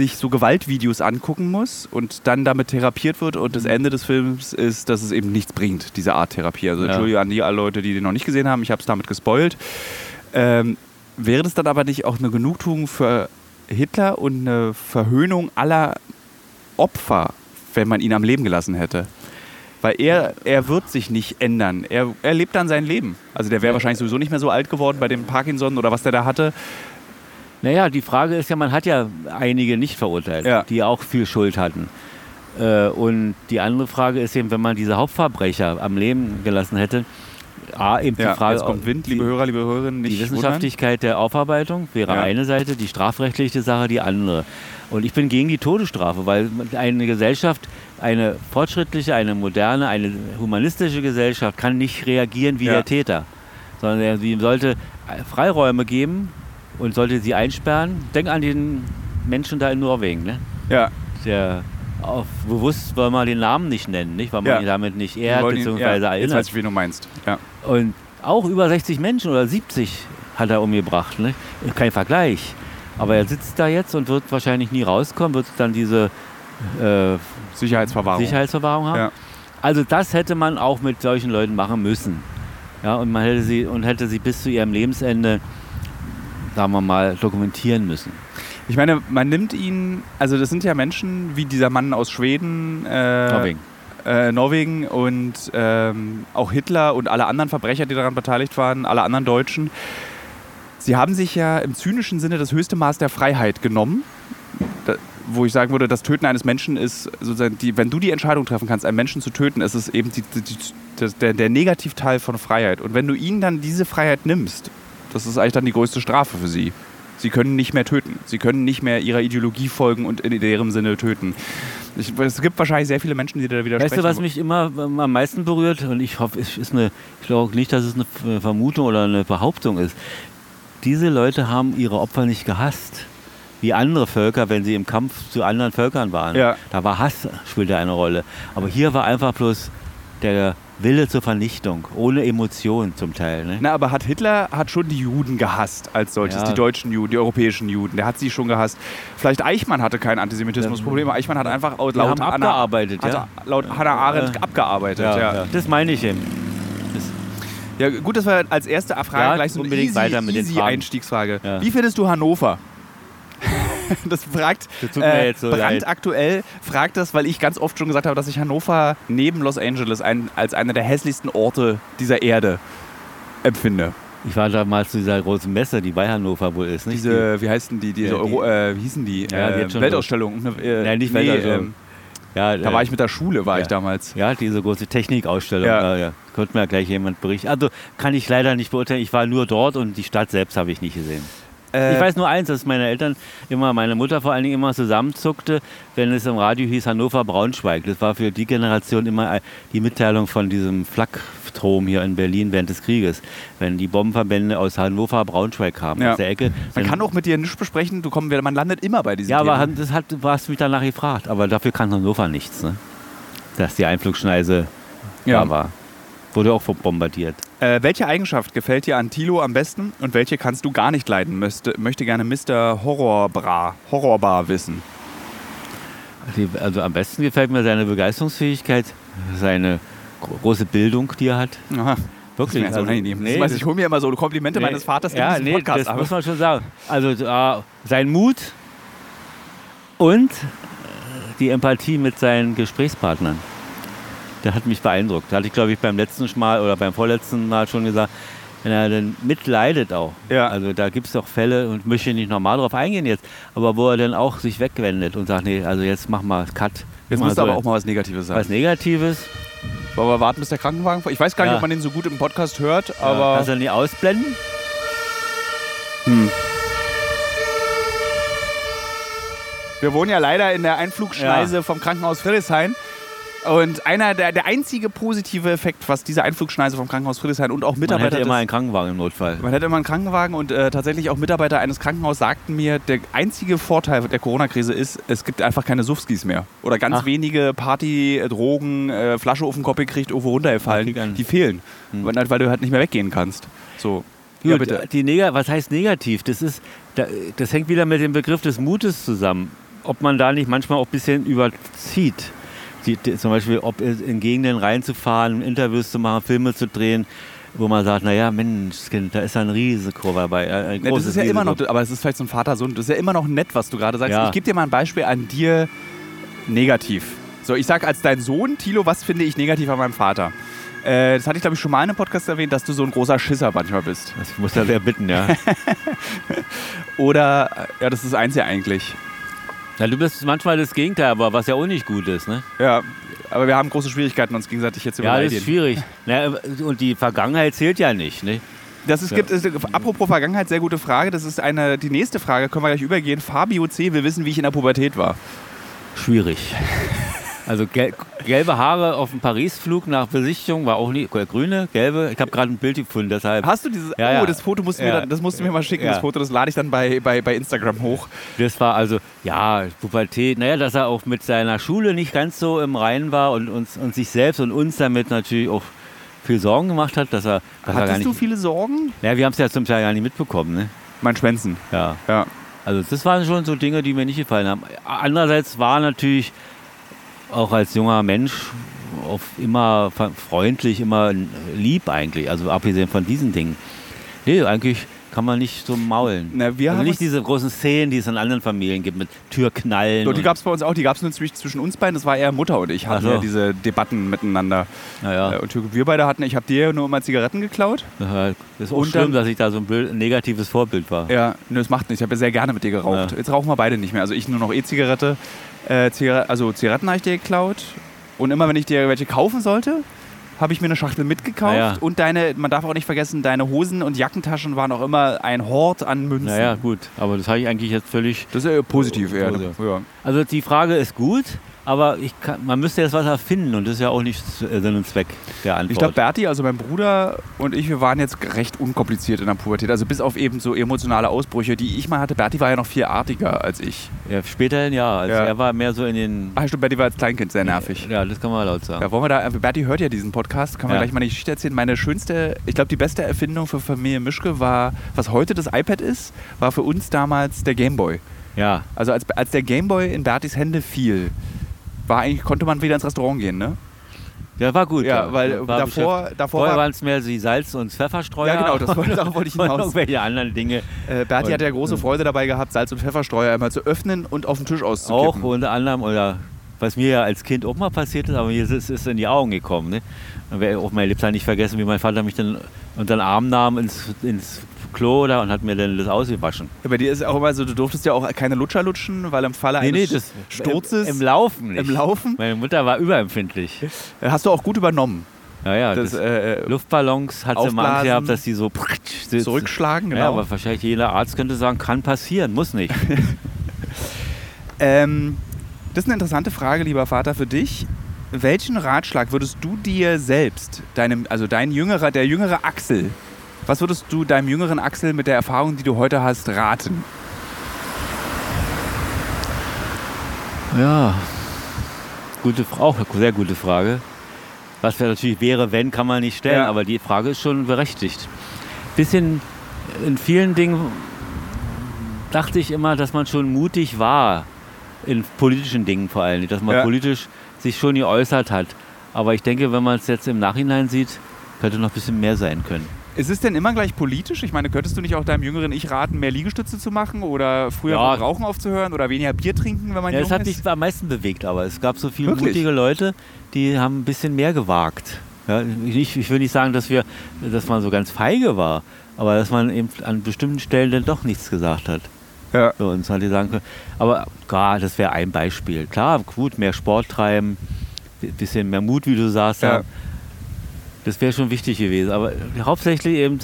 sich so Gewaltvideos angucken muss und dann damit therapiert wird. Und das Ende des Films ist, dass es eben nichts bringt, diese Art Therapie. Also Ja. Entschuldigung an die alle Leute, die den noch nicht gesehen haben, ich habe es damit gespoilt. Ähm, wäre das dann aber nicht auch eine Genugtuung für Hitler und eine Verhöhnung aller Opfer, wenn man ihn am Leben gelassen hätte? Weil er, er wird sich nicht ändern. Er, er lebt dann sein Leben. Also der wäre wahrscheinlich sowieso nicht mehr so alt geworden bei dem Parkinson oder was der da hatte. Naja, die Frage ist ja, man hat ja einige nicht verurteilt, Ja. die auch viel Schuld hatten. Äh, und die andere Frage ist eben, wenn man diese Hauptverbrecher am Leben gelassen hätte, A, eben Ja, die Frage, jetzt kommt Wind, liebe Hörer, liebe Hörerinnen, nicht die Wissenschaftlichkeit der Aufarbeitung wäre Ja. eine Seite, die strafrechtliche Sache die andere. Und ich bin gegen die Todesstrafe, weil eine Gesellschaft, eine fortschrittliche, eine moderne, eine humanistische Gesellschaft kann nicht reagieren wie Ja. der Täter, sondern sie sollte Freiräume geben und sollte sie einsperren. Denk an den Menschen da in Norwegen, ne? Ja, der auf, bewusst wollen wir den Namen nicht nennen, nicht? weil man Ja. ihn damit nicht ehrt bzw. ja, jetzt erinnert. weiß ich, wen du meinst. Ja. Und auch über 60 Menschen oder 70 hat er umgebracht. Ne? Kein Vergleich. Aber er sitzt da jetzt und wird wahrscheinlich nie rauskommen, wird dann diese äh, Sicherheitsverwahrung. Sicherheitsverwahrung haben. Ja. Also das hätte man auch mit solchen Leuten machen müssen. Ja, und man hätte sie und hätte sie bis zu ihrem Lebensende, sagen wir mal, dokumentieren müssen. Ich meine, man nimmt ihn, also das sind ja Menschen wie dieser Mann aus Schweden, äh, Norwegen. äh, Norwegen und ähm, auch Hitler und alle anderen Verbrecher, die daran beteiligt waren, alle anderen Deutschen. Sie haben sich ja im zynischen Sinne das höchste Maß der Freiheit genommen. Da, wo ich sagen würde, das Töten eines Menschen ist sozusagen, die, wenn du die Entscheidung treffen kannst, einen Menschen zu töten, ist es eben die, die, der, der Negativteil von Freiheit. Und wenn du ihnen dann diese Freiheit nimmst, das ist eigentlich dann die größte Strafe für sie. Sie können nicht mehr töten. Sie können nicht mehr ihrer Ideologie folgen und in ihrem Sinne töten. Ich, es gibt wahrscheinlich sehr viele Menschen, die da widersprechen. Weißt du, was mich immer am meisten berührt? Und ich hoffe, es ist eine, ich glaube nicht, dass es eine Vermutung oder eine Behauptung ist. Diese Leute haben ihre Opfer nicht gehasst. Wie andere Völker, wenn sie im Kampf zu anderen Völkern waren. Ja. Da war Hass, spielte eine Rolle. Aber hier war einfach bloß der Wille zur Vernichtung, ohne Emotion zum Teil. Ne? Na, aber hat Hitler hat schon die Juden gehasst als solches, Ja. die deutschen Juden, die europäischen Juden. Der hat sie schon gehasst. Vielleicht Eichmann hatte kein Antisemitismusproblem. Eichmann hat einfach laut Wir haben Hannah- abgearbeitet, ja. laut Hannah Arendt Äh, abgearbeitet. Ja, ja, ja. Das meine ich eben. gut, dass wir als erste Frage Ja, gleich so eine unbedingt easy, weiter mit den easy Fragen. Einstiegsfrage. Ja. Wie findest du Hannover? [LAUGHS] Das fragt Das jetzt so brandaktuell, fragt das, weil ich ganz oft schon gesagt habe, dass ich Hannover neben Los Angeles ein, als einer der hässlichsten Orte dieser Erde empfinde. Ich war damals zu dieser großen Messe, die bei Hannover wohl ist. Nicht? Diese, wie heißen die, diese Ja, die- Euro, äh, wie hießen die? Ja, die äh, Weltausstellung. Äh, Nein, nicht Weltausstellung. ähm, ja, da äh, war ich mit der Schule, war ja. ich damals. Ja, diese große Technikausstellung. Ja. Ja. Ja, Konnte mir gleich jemand berichten. Also kann ich leider nicht beurteilen. Ich war nur dort und die Stadt selbst habe ich nicht gesehen. Äh, Ich weiß nur eins, dass meine Eltern immer, meine Mutter vor allen Dingen immer zusammenzuckte, wenn es im Radio hieß Hannover-Braunschweig. Das war für die Generation immer äh, die Mitteilung von diesem Flakstrom hier in Berlin während des Krieges. Wenn die Bombenverbände aus Hannover-Braunschweig kamen, Ja. aus der Ecke. man kann auch mit dir nichts besprechen, du komm, man landet immer bei diesen Ja, aber Themen. das hat, du hast mich danach gefragt. Aber dafür kann Hannover nichts, ne? Dass die Einflugschneise Ja. da war. Wurde auch bombardiert. Äh, welche Eigenschaft gefällt dir an Thilo am besten und welche kannst du gar nicht leiden? Möchte, möchte gerne Mr. Horrorbra, Horrorbar wissen. Also am besten gefällt mir seine Begeisterungsfähigkeit, seine gro- große Bildung, die er hat. Aha. Wirklich. Das ist mir so also, nee, das, ich hole mir immer so Komplimente nee, meines Vaters ja, in diesem nee, Podcast. das aber- muss man schon sagen. Also äh, sein Mut und die Empathie mit seinen Gesprächspartnern. Der hat mich beeindruckt. Da hatte ich, glaube ich, beim letzten Mal oder beim vorletzten Mal schon gesagt, wenn er dann mitleidet auch. Ja. Also da gibt es doch Fälle und möchte nicht normal drauf eingehen jetzt, aber wo er dann auch sich wegwendet und sagt, nee, also jetzt mach mal Cut. Jetzt müsste so aber auch mal was Negatives sein. was Negatives. Wollen wir warten, bis der Krankenwagen fährt? Ich weiß gar nicht, Ja. ob man den so gut im Podcast hört, Ja, aber kannst du nie ausblenden? wir wohnen ja leider in der Einflugschneise vom Krankenhaus Friedrichshain. Und einer der, der einzige positive Effekt, was diese Einflugschneise vom Krankenhaus Friedrichshain und auch Man Mitarbeiter hätte immer einen Krankenwagen im Notfall. Man hätte immer einen Krankenwagen und äh, tatsächlich auch Mitarbeiter eines Krankenhauses sagten mir, der einzige Vorteil der Corona-Krise ist, es gibt einfach keine Suffskis mehr. Oder ganz Ach. wenige Party, äh, Drogen, äh, Flasche auf den Kopf gekriegt, irgendwo runtergefallen. Die fehlen, Hm. weil, weil du halt nicht mehr weggehen kannst. So. Ja, Gut, bitte. Die Neg was heißt negativ? Das, ist, da- das hängt wieder mit dem Begriff des Mutes zusammen. Ob man da nicht manchmal auch ein bisschen überzieht. Die, die, zum Beispiel, ob in Gegenden reinzufahren, Interviews zu machen, Filme zu drehen, wo man sagt, naja, Mensch, Kind, da ist ja ein Risiko dabei. Ein Ne, das ist ja immer noch, Risiko. aber es ist vielleicht so ein Vater-Sohn, das ist ja immer noch nett, was du gerade sagst. Ja. Ich gebe dir mal ein Beispiel an dir negativ. So, ich sag als dein Sohn, Thilo, was finde ich negativ an meinem Vater? Äh, das hatte ich, glaube ich, schon mal in einem Podcast erwähnt, dass du so ein großer Schisser manchmal bist. Ich muss da sehr bitten, ja. [LAUGHS] Oder, äh, ja, das ist eins ja eigentlich. Ja. Du bist manchmal das Gegenteil, aber was ja auch nicht gut ist. Ne? Ja, aber wir haben große Schwierigkeiten, uns gegenseitig jetzt zu Ja, das ist schwierig. Naja, und die Vergangenheit zählt ja nicht. Ne? Das ist, Ja. gibt, ist, apropos Vergangenheit, sehr gute Frage. Das ist eine, die nächste Frage, können wir gleich übergehen. Fabio C. will wissen, wie ich in der Pubertät war. Schwierig. Also gel gelbe Haare auf dem Paris-Flug nach Besichtigung war auch nicht. äh, Grüne, gelbe. Ich habe gerade ein Bild gefunden, deshalb. Hast du dieses, Ja, oh, das Foto musst du mir, Ja. dann, das musst du mir mal schicken, Ja. das Foto, das lade ich dann bei, bei, bei Instagram hoch. Das war also, ja, Pubertät. Naja, dass er auch mit seiner Schule nicht ganz so im Reinen war und, uns, und sich selbst und uns damit natürlich auch viel Sorgen gemacht hat, dass er, dass er Hattest nicht. du viele Sorgen? naja, wir haben es ja zum Teil gar nicht mitbekommen, ne? Mein Schwänzen, Ja. ja. Also das waren schon so Dinge, die mir nicht gefallen haben. Andererseits war natürlich auch als junger Mensch auf immer freundlich, immer lieb eigentlich. Also abgesehen von diesen Dingen. Nee, eigentlich kann man nicht so maulen. Na, wir also haben nicht diese großen Szenen, die es in anderen Familien gibt mit Türknallen. So, die gab es bei uns auch, die gab es nur zwischen, uns beiden, das war eher Mutter und ich, hatten so. ja diese Debatten miteinander. naja, Äh, Und wir beide hatten, ich habe dir nur immer Zigaretten geklaut. das ist auch und schlimm, dann- dass ich da so ein blöd, negatives Vorbild war. Ja, nö, das macht nichts. Ich habe ja sehr gerne mit dir geraucht. Ja. Jetzt rauchen wir beide nicht mehr. Also ich nur noch E-Zigarette. Äh, Zigarette also Zigaretten habe ich dir geklaut. Und immer wenn ich dir welche kaufen sollte, habe ich mir eine Schachtel mitgekauft. Ah, ja. Und deine, man darf auch nicht vergessen, deine Hosen und Jackentaschen waren auch immer ein Hort an Münzen. Naja, gut, aber das habe ich eigentlich jetzt völlig Das ist ja positiv eher. Ja. Also die Frage ist gut, aber kann, man müsste jetzt was erfinden und das ist ja auch nicht äh, Sinn und Zweck der Antwort. Ich glaube, Berti, also mein Bruder und ich, wir waren jetzt recht unkompliziert in der Pubertät. Also bis auf eben so emotionale Ausbrüche, die ich mal hatte. Berti war ja noch viel artiger als ich. ja, späterhin ja, also Ja. er war mehr so in den... Ach stimmt, Berti war als Kleinkind sehr nervig. Ja, das kann man laut sagen. Ja, wollen wir da, äh, Berti hört ja diesen Podcast, können wir Ja. gleich mal eine Geschichte erzählen. Meine schönste, ich glaube, die beste Erfindung für Familie Mischke war, was heute das iPad ist, war für uns damals der Gameboy. Ja, Also als, als der Gameboy in Bertis Hände fiel, war eigentlich, konnte man wieder ins Restaurant gehen, ne? der war gut. Ja, weil war davor, davor Vorher war, waren es mehr die Salz- und Pfefferstreuer. Ja, genau, das wollte- darauf wollte ich [LAUGHS] und hinaus. irgendwelche anderen Dinge. äh, Berti Und- hatte ja große Freude dabei gehabt, Salz- und Pfefferstreuer einmal zu öffnen und auf den Tisch Auch auszukippen. unter anderem, oder was mir ja als Kind auch mal passiert ist, aber mir ist es in die Augen gekommen. Ne? Und werde auch mein Lebtag nicht vergessen, wie mein Vater mich dann unter den Arm nahm ins, ins Klo da und hat mir dann das ausgewaschen. Ja, bei dir ist auch immer so, du durftest ja auch keine Lutscher lutschen, weil im Falle eines Sturzes Im, im Laufen nicht. im Laufen Meine Mutter war überempfindlich. äh, hast du auch gut übernommen. Naja, Das, das, äh, Luftballons hat sie mal Angst gehabt, dass die so zurückschlagen, Ja, genau. aber wahrscheinlich jeder Arzt könnte sagen, kann passieren, muss nicht. [LAUGHS] Ähm, das ist eine interessante Frage, lieber Vater, für dich. Welchen Ratschlag würdest du dir selbst, deinem, also dein jüngerer, der jüngere Axel, was würdest du deinem jüngeren Axel mit der Erfahrung, die du heute hast, raten? Ja, gute, auch eine sehr gute Frage. Was natürlich wäre, wenn, kann man nicht stellen, Ja. aber die Frage ist schon berechtigt. Bisschen in vielen Dingen dachte ich immer, dass man schon mutig war, in politischen Dingen vor allem, dass man Ja. politisch sich schon geäußert hat. Aber ich denke, wenn man es jetzt im Nachhinein sieht, könnte noch ein bisschen mehr sein können. Ist es denn immer gleich politisch? Ich meine, könntest du nicht auch deinem jüngeren Ich raten, mehr Liegestütze zu machen oder früher Ja. Rauchen aufzuhören oder weniger Bier trinken, wenn man Ja, jung das hat ist? mich am meisten bewegt, aber es gab so viele Wirklich? mutige Leute, die haben ein bisschen mehr gewagt. Ja, ich, ich will nicht sagen, dass, wir, dass man so ganz feige war, aber dass man eben an bestimmten Stellen dann doch nichts gesagt hat. Ja. So, und hätte sagen können. Aber klar, das wäre ein Beispiel. Klar, gut, mehr Sport treiben, ein bisschen mehr Mut, wie du sagst. Ja. haben. Das wäre schon wichtig gewesen. Aber hauptsächlich eben,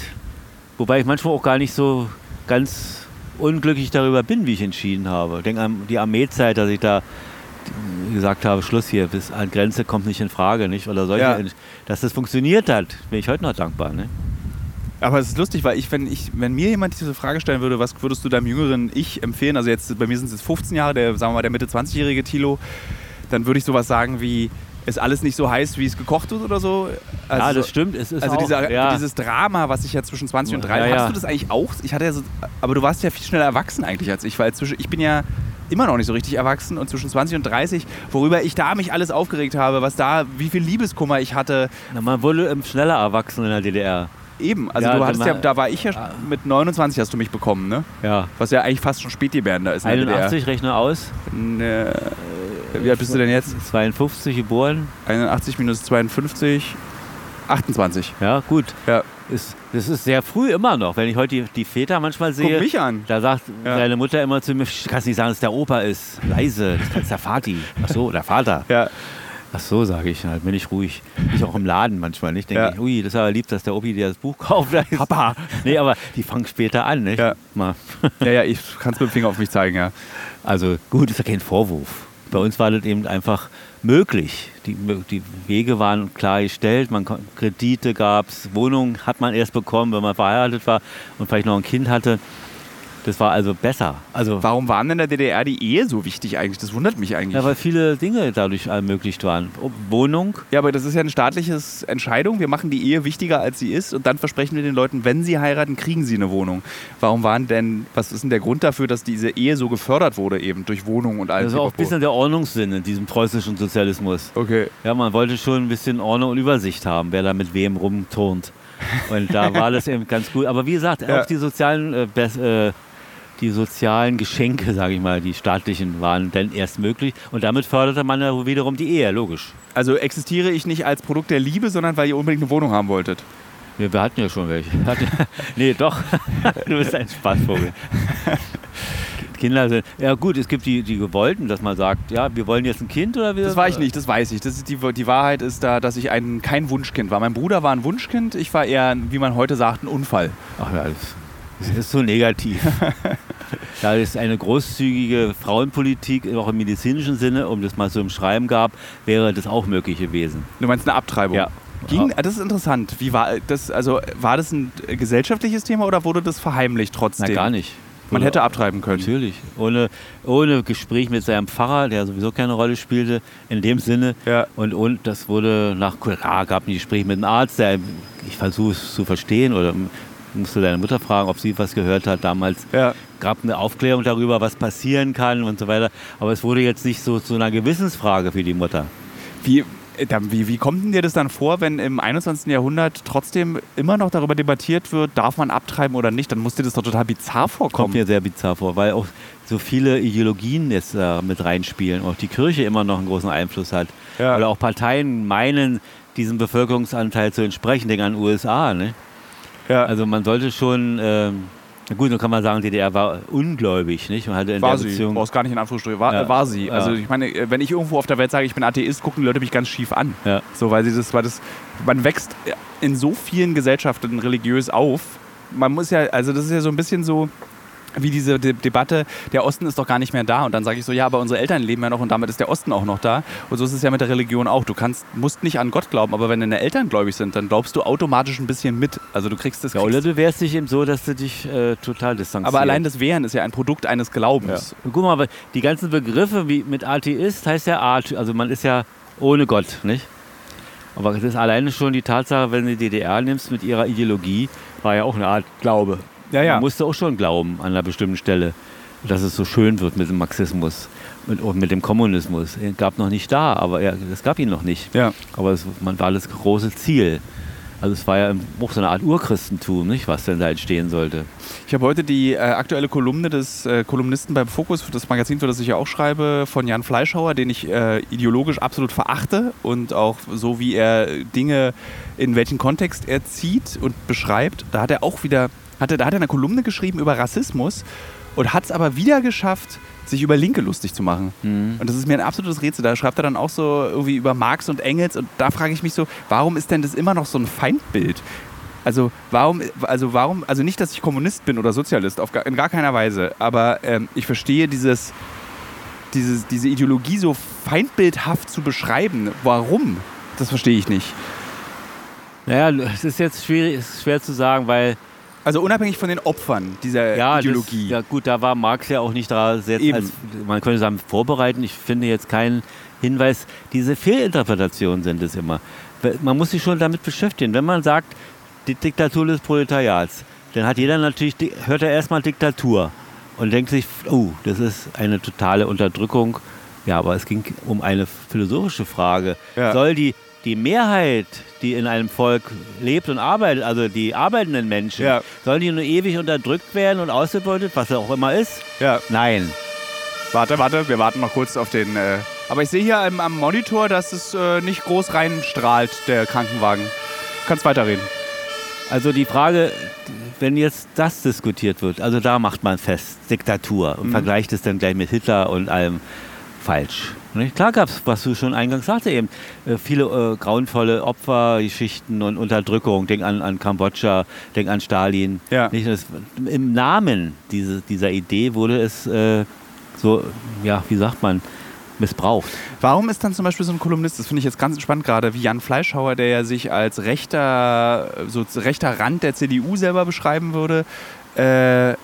wobei ich manchmal auch gar nicht so ganz unglücklich darüber bin, wie ich entschieden habe. Ich denke an die Armeezeit, dass ich da gesagt habe, Schluss hier, bis an Grenze kommt nicht in Frage, nicht? Oder solche, Ja. dass das funktioniert hat, bin ich heute noch dankbar. Ne? Aber es ist lustig, weil ich, wenn ich, wenn mir jemand diese Frage stellen würde, was würdest du deinem jüngeren Ich empfehlen? Also jetzt, bei mir sind es jetzt 15 Jahre, der, sagen wir mal, der Mitte 20-jährige Tilo, dann würde ich sowas sagen wie, ist alles nicht so heiß, wie es gekocht wird oder so? Also, ja, das stimmt. Es ist Also auch, dieser, ja, dieses Drama, was ich ja zwischen 20 und 30, Ja, ja. hattest du das eigentlich auch? Ich hatte ja so, aber du warst ja viel schneller erwachsen eigentlich als ich, weil zwischen, ich bin ja immer noch nicht so richtig erwachsen und zwischen 20 und 30, worüber ich da mich alles aufgeregt habe, was da, wie viel Liebeskummer ich hatte, na, man wurde schneller erwachsen in der DDR. Eben. Also Ja, du hattest ja, da war ich ja mit 29 hast du mich bekommen, ne? Ja. Was ja eigentlich fast schon Spätgebärender ist in der 81, rechne aus. Ne, wie alt bist du denn jetzt? 52 geboren. 81 minus 52, 28. Ja, gut. Ja. Ist, das ist sehr früh immer noch. Wenn ich heute die, die Väter manchmal Guck sehe, mich an. da sagt Ja. deine Mutter immer zu mir, "Psch, kannst nicht sagen, dass der Opa ist. Leise, das ist der Vati. Ach so, der Vater. Ja, Ach so, sage ich, halt bin ich ruhig. Ich auch im Laden manchmal nicht. Denke Ja. ich, ui, das ist aber lieb, dass der Opi dir das Buch kauft. Papa. Nee, aber die fangen später an, nicht? Ja. Mal. ja, ja, ich kann es mit dem Finger auf mich zeigen, ja. Also gut, ist ja kein Vorwurf. Bei uns war das eben einfach möglich. Die, die Wege waren klar gestellt, man, Kredite gab es, Wohnungen hat man erst bekommen, wenn man verheiratet war und vielleicht noch ein Kind hatte. Das war also besser. Also, Warum war denn in der DDR die Ehe so wichtig eigentlich? Das wundert mich eigentlich. ja, weil viele Dinge dadurch ermöglicht waren. Wohnung, Ja, aber das ist ja eine staatliche Entscheidung. Wir machen die Ehe wichtiger, als sie ist. Und dann versprechen wir den Leuten, wenn sie heiraten, kriegen sie eine Wohnung. Warum waren denn, was ist denn der Grund dafür, dass diese Ehe so gefördert wurde, eben durch Wohnung und all das ist auch ein bisschen der Ordnungssinn in diesem preußischen Sozialismus. Okay. Ja, man wollte schon ein bisschen Ordnung und Übersicht haben, wer da mit wem rumturnt. Und da war [LAUGHS] das eben ganz gut. Aber wie gesagt, Ja. auch die sozialen, äh, äh, die sozialen Geschenke, sage ich mal, die staatlichen, waren dann erst möglich. Und damit förderte man ja wiederum die Ehe, logisch. Also existiere ich nicht als Produkt der Liebe, sondern weil ihr unbedingt eine Wohnung haben wolltet. Wir, wir hatten ja schon welche. [LAUGHS] Nee, doch. [LAUGHS] du bist ein Spaßvogel. Kinder sind. Ja, gut, es gibt die, die gewollten, dass man sagt, ja, wir wollen jetzt ein Kind oder wir. Das war ich nicht, das weiß ich. Das ist die, die Wahrheit ist da, dass ich ein, kein Wunschkind war. Mein Bruder war ein Wunschkind, ich war eher, wie man heute sagt, ein Unfall. Ach ja, das, das ist so negativ. [LAUGHS] da es eine großzügige Frauenpolitik, auch im medizinischen Sinne, um das mal so im Schreiben gab, wäre das auch möglich gewesen. Du meinst eine Abtreibung? Ja. Ging, das ist interessant. Wie war das? Also war das ein gesellschaftliches Thema oder wurde das verheimlicht trotzdem? Na, gar nicht. Man hätte abtreiben können. Natürlich. Ohne, ohne Gespräch mit seinem Pfarrer, der sowieso keine Rolle spielte, in dem Sinne. Ja. Und, und das wurde nach, ja, gab ein Gespräch mit einem Arzt, der, ich versuche es zu verstehen oder musste deine Mutter fragen, ob sie was gehört hat damals. Ja. gab eine Aufklärung darüber, was passieren kann und so weiter. Aber es wurde jetzt nicht so zu einer Gewissensfrage für die Mutter. Wie, äh, wie, wie kommt denn dir das dann vor, wenn im 21. Jahrhundert trotzdem immer noch darüber debattiert wird, darf man abtreiben oder nicht? Dann muss dir das doch total bizarr Kommt vorkommen. mir sehr bizarr vor, weil auch so viele Ideologien jetzt äh, mit reinspielen. Auch die Kirche immer noch einen großen Einfluss hat. Ja. Oder auch Parteien meinen, diesem Bevölkerungsanteil zu entsprechen. Denk an den USA. Ne? Ja. Also man sollte schon, ähm, gut, dann kann man sagen, DDR war ungläubig. Nicht? Man hatte in war der sie, Beziehung, brauchst gar nicht in Anführungsstrichen, war, Ja. war sie. Also ich meine, wenn ich irgendwo auf der Welt sage, ich bin Atheist, gucken die Leute mich ganz schief an. Ja. So, weil sie das, weil das, man wächst in so vielen Gesellschaften religiös auf. Man muss ja, also das ist ja so ein bisschen so wie diese De Debatte, der Osten ist doch gar nicht mehr da. Und dann sage ich so, ja, aber unsere Eltern leben ja noch und damit ist der Osten auch noch da. Und so ist es ja mit der Religion auch. Du kannst, musst nicht an Gott glauben, aber wenn deine Eltern gläubig sind, dann glaubst du automatisch ein bisschen mit. Also du kriegst das. ja, oder du wehrst dich eben so, dass du dich äh, total distanzierst. aber allein das Wehren ist ja ein Produkt eines Glaubens. Und guck mal, aber die ganzen Begriffe wie mit Atheist heißt ja Art, also man ist ja ohne Gott, nicht? Aber es ist alleine schon die Tatsache, wenn du die DDR nimmst mit ihrer Ideologie, war ja auch eine Art Glaube. Ja, ja. Man musste auch schon glauben an einer bestimmten Stelle, dass es so schön wird mit dem Marxismus und, und mit dem Kommunismus. Er gab noch nicht da, aber er, es gab ihn noch nicht. Ja. Aber es man war das große Ziel. Also es war ja auch so eine Art Urchristentum, nicht, was denn da entstehen sollte. Ich habe heute die äh, aktuelle Kolumne des äh, Kolumnisten beim Fokus, für das Magazin, für das ich ja auch schreibe, von Jan Fleischhauer, den ich äh, ideologisch absolut verachte und auch so wie er Dinge in welchen Kontext er zieht und beschreibt. Da hat er auch wieder, hatte, da hat er eine Kolumne geschrieben über Rassismus und hat es aber wieder geschafft, sich über Linke lustig zu machen. Und das ist mir ein absolutes Rätsel. Da schreibt er dann auch so irgendwie über Marx und Engels und da frage ich mich so, warum ist denn das immer noch so ein Feindbild? Also warum, also warum, also nicht, dass ich Kommunist bin oder Sozialist, auf gar, in gar keiner Weise, aber ähm, ich verstehe dieses, diese, diese Ideologie so feindbildhaft zu beschreiben. Warum? Das verstehe ich nicht. Naja, es ist jetzt schwierig, es ist schwer zu sagen, weil Also unabhängig von den Opfern dieser ja, Ideologie. Das, ja gut, da war Marx ja auch nicht da sehr, als, man könnte sagen, vorbereiten. Ich finde jetzt keinen Hinweis. Diese Fehlinterpretationen sind es immer. Man muss sich schon damit beschäftigen. Wenn man sagt, die Diktatur des Proletariats, dann hat jeder natürlich, hört er erstmal Diktatur und denkt sich, oh, das ist eine totale Unterdrückung. Ja, aber es ging um eine philosophische Frage. Ja. Soll die, die Mehrheit, die in einem Volk lebt und arbeitet, also die arbeitenden Menschen, Ja. sollen die nur ewig unterdrückt werden und ausgebeutet, was er auch immer ist? Ja. Nein. Warte, warte, wir warten noch kurz auf den. Äh aber ich sehe hier am, am Monitor, dass es äh, nicht groß reinstrahlt, der Krankenwagen. Kannst weiterreden. Also die Frage, wenn jetzt das diskutiert wird, also da macht man fest, Diktatur und Mhm. vergleicht es dann gleich mit Hitler und allem falsch. Nicht? Klar gab es, was du schon eingangs sagte eben, äh, viele äh, grauenvolle Opfergeschichten und Unterdrückung. Denk an, an Kambodscha, denk an Stalin. Ja. Nicht? Das, Im Namen diese, dieser Idee wurde es äh, so, ja, wie sagt man, missbraucht. Warum ist dann zum Beispiel so ein Kolumnist, das finde ich jetzt ganz spannend gerade, wie Jan Fleischhauer, der ja sich als rechter, so rechter Rand der CDU selber beschreiben würde, äh,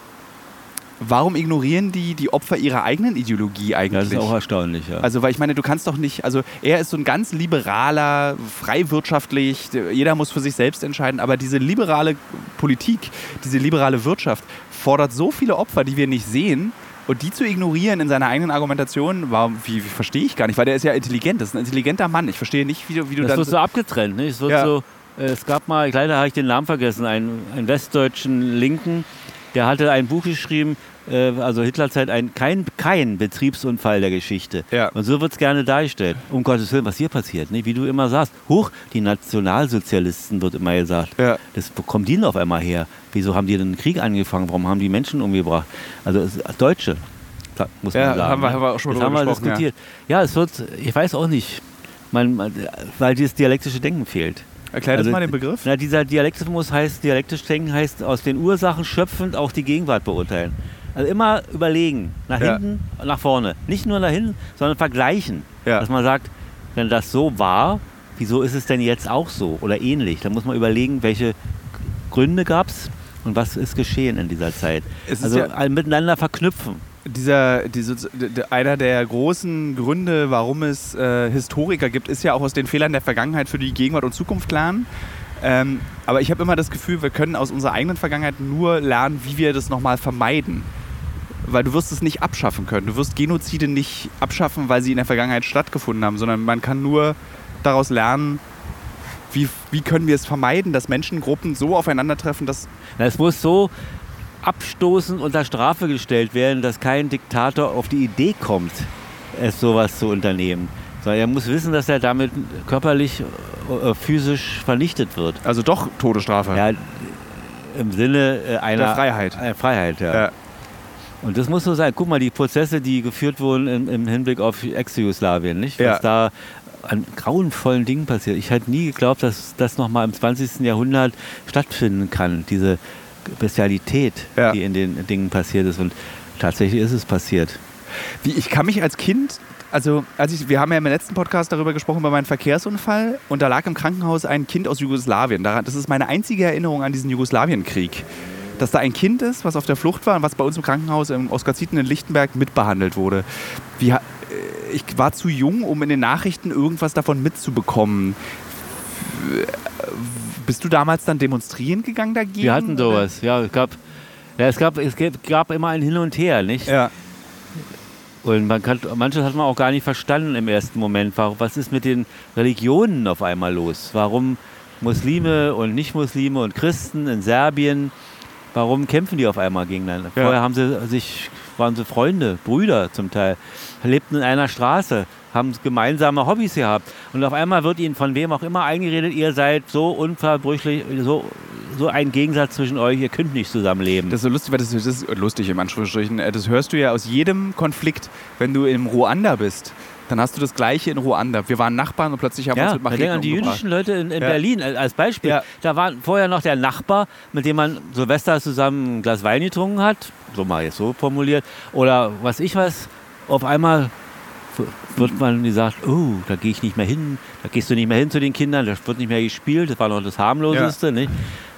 warum ignorieren die die Opfer ihrer eigenen Ideologie eigentlich? das ist auch erstaunlich. Ja. Also, weil ich meine, du kannst doch nicht, also er ist so ein ganz liberaler, frei wirtschaftlich, jeder muss für sich selbst entscheiden, aber diese liberale Politik, diese liberale Wirtschaft fordert so viele Opfer, die wir nicht sehen. Und die zu ignorieren in seiner eigenen Argumentation, warum, wie, wie verstehe ich gar nicht, weil der ist ja intelligent, das ist ein intelligenter Mann. Ich verstehe nicht, wie du, wie du Das dann. wird so abgetrennt. Ne? Es, wird Ja. so, äh, es gab mal, leider habe ich den Namen vergessen, einen, einen westdeutschen Linken, der hatte ein Buch geschrieben, also Hitlerzeit, ein, kein, kein Betriebsunfall der Geschichte. Ja. Und so wird es gerne dargestellt. Um Gottes Willen, was hier passiert. Ne? Wie du immer sagst, hoch, die Nationalsozialisten wird immer gesagt. Ja. Das, kommen die denn auf einmal her? Wieso haben die den Krieg angefangen? Warum haben die Menschen umgebracht? Also Deutsche, muss Ja, man sagen. haben wir- ne? haben wir auch schon das haben wir gesprochen, ja. diskutiert. Ja. es wird, ich weiß auch nicht, man, man, weil dieses dialektische Denken fehlt. Erklär das Also, mal den Begriff. Na, dieser Dialektismus heißt, dialektisch denken heißt aus den Ursachen schöpfend auch die Gegenwart beurteilen. Also immer überlegen, nach Ja. hinten, nach vorne. Nicht nur nach hinten, sondern vergleichen. Ja. Dass man sagt, wenn das so war, wieso ist es denn jetzt auch so oder ähnlich? Da muss man überlegen, welche Gründe gab es und was ist geschehen in dieser Zeit. Also ja- miteinander verknüpfen. dieser, diese, einer der großen Gründe, warum es äh, Historiker gibt, ist ja auch aus den Fehlern der Vergangenheit für die Gegenwart und Zukunft lernen. Ähm, aber ich habe immer das Gefühl, wir können aus unserer eigenen Vergangenheit nur lernen, wie wir das nochmal vermeiden. Weil du wirst es nicht abschaffen können. Du wirst Genozide nicht abschaffen, weil sie in der Vergangenheit stattgefunden haben, sondern man kann nur daraus lernen, wie, wie können wir es vermeiden, dass Menschengruppen so aufeinandertreffen, dass Na, Es muss so abstoßend unter Strafe gestellt werden, dass kein Diktator auf die Idee kommt, es sowas zu unternehmen. Sondern er muss wissen, dass er damit körperlich, äh, physisch vernichtet wird. also doch Todesstrafe. Ja, im Sinne äh, einer Der Freiheit. Einer Freiheit, ja. Ja. Und das muss so sein. Guck mal, die Prozesse, die geführt wurden im, im Hinblick auf Ex-Jugoslawien, nicht? Was Ja. da an grauenvollen Dingen passiert. Ich hätte nie geglaubt, dass das nochmal im 20. Jahrhundert stattfinden kann, diese Bestialität, Ja. die in den Dingen passiert ist. Und tatsächlich ist es passiert. Wie, ich kann mich als Kind, also als ich, wir haben ja im letzten Podcast darüber gesprochen, über meinen Verkehrsunfall und da lag im Krankenhaus ein Kind aus Jugoslawien. Das ist meine einzige Erinnerung an diesen Jugoslawienkrieg. Dass da ein Kind ist, was auf der Flucht war und was bei uns im Krankenhaus im Oskar-Zieten in Lichtenberg mitbehandelt wurde. Wie, äh, ich war zu jung, um in den Nachrichten irgendwas davon mitzubekommen. Bist du damals dann demonstrieren gegangen dagegen? Wir hatten sowas, ja. Es gab, ja, es gab, es gab- immer ein Hin und Her, nicht? Ja. Und man kann, manches hat man auch gar nicht verstanden im ersten Moment. Warum- Was ist mit den Religionen auf einmal los? Warum Muslime und Nicht-Muslime und Christen in Serbien, warum kämpfen die auf einmal gegeneinander? Ja. Vorher haben sie sich, waren sie Freunde, Brüder zum Teil, lebten in einer Straße, haben gemeinsame Hobbys gehabt. Und auf einmal wird ihnen von wem auch immer eingeredet, ihr seid so unverbrüchlich, so, so ein Gegensatz zwischen euch, ihr könnt nicht zusammenleben. Das ist so lustig, weil das, das ist lustig im Anführungsstrichen. Das hörst du ja aus jedem Konflikt, wenn du in Ruanda bist. Dann hast du das Gleiche in Ruanda. Wir waren Nachbarn und plötzlich haben wir Ja, uns mit Macheten an die umgebracht. jüdischen Leute in, in Ja. Berlin als Beispiel. Ja. Da war vorher noch der Nachbar, mit dem man Silvester zusammen ein Glas Wein getrunken hat, so mal jetzt so formuliert, oder was ich was, auf einmal wird man gesagt, oh, da gehe ich nicht mehr hin, da gehst du nicht mehr hin zu den Kindern, das wird nicht mehr gespielt, das war noch das harmloseste, nicht?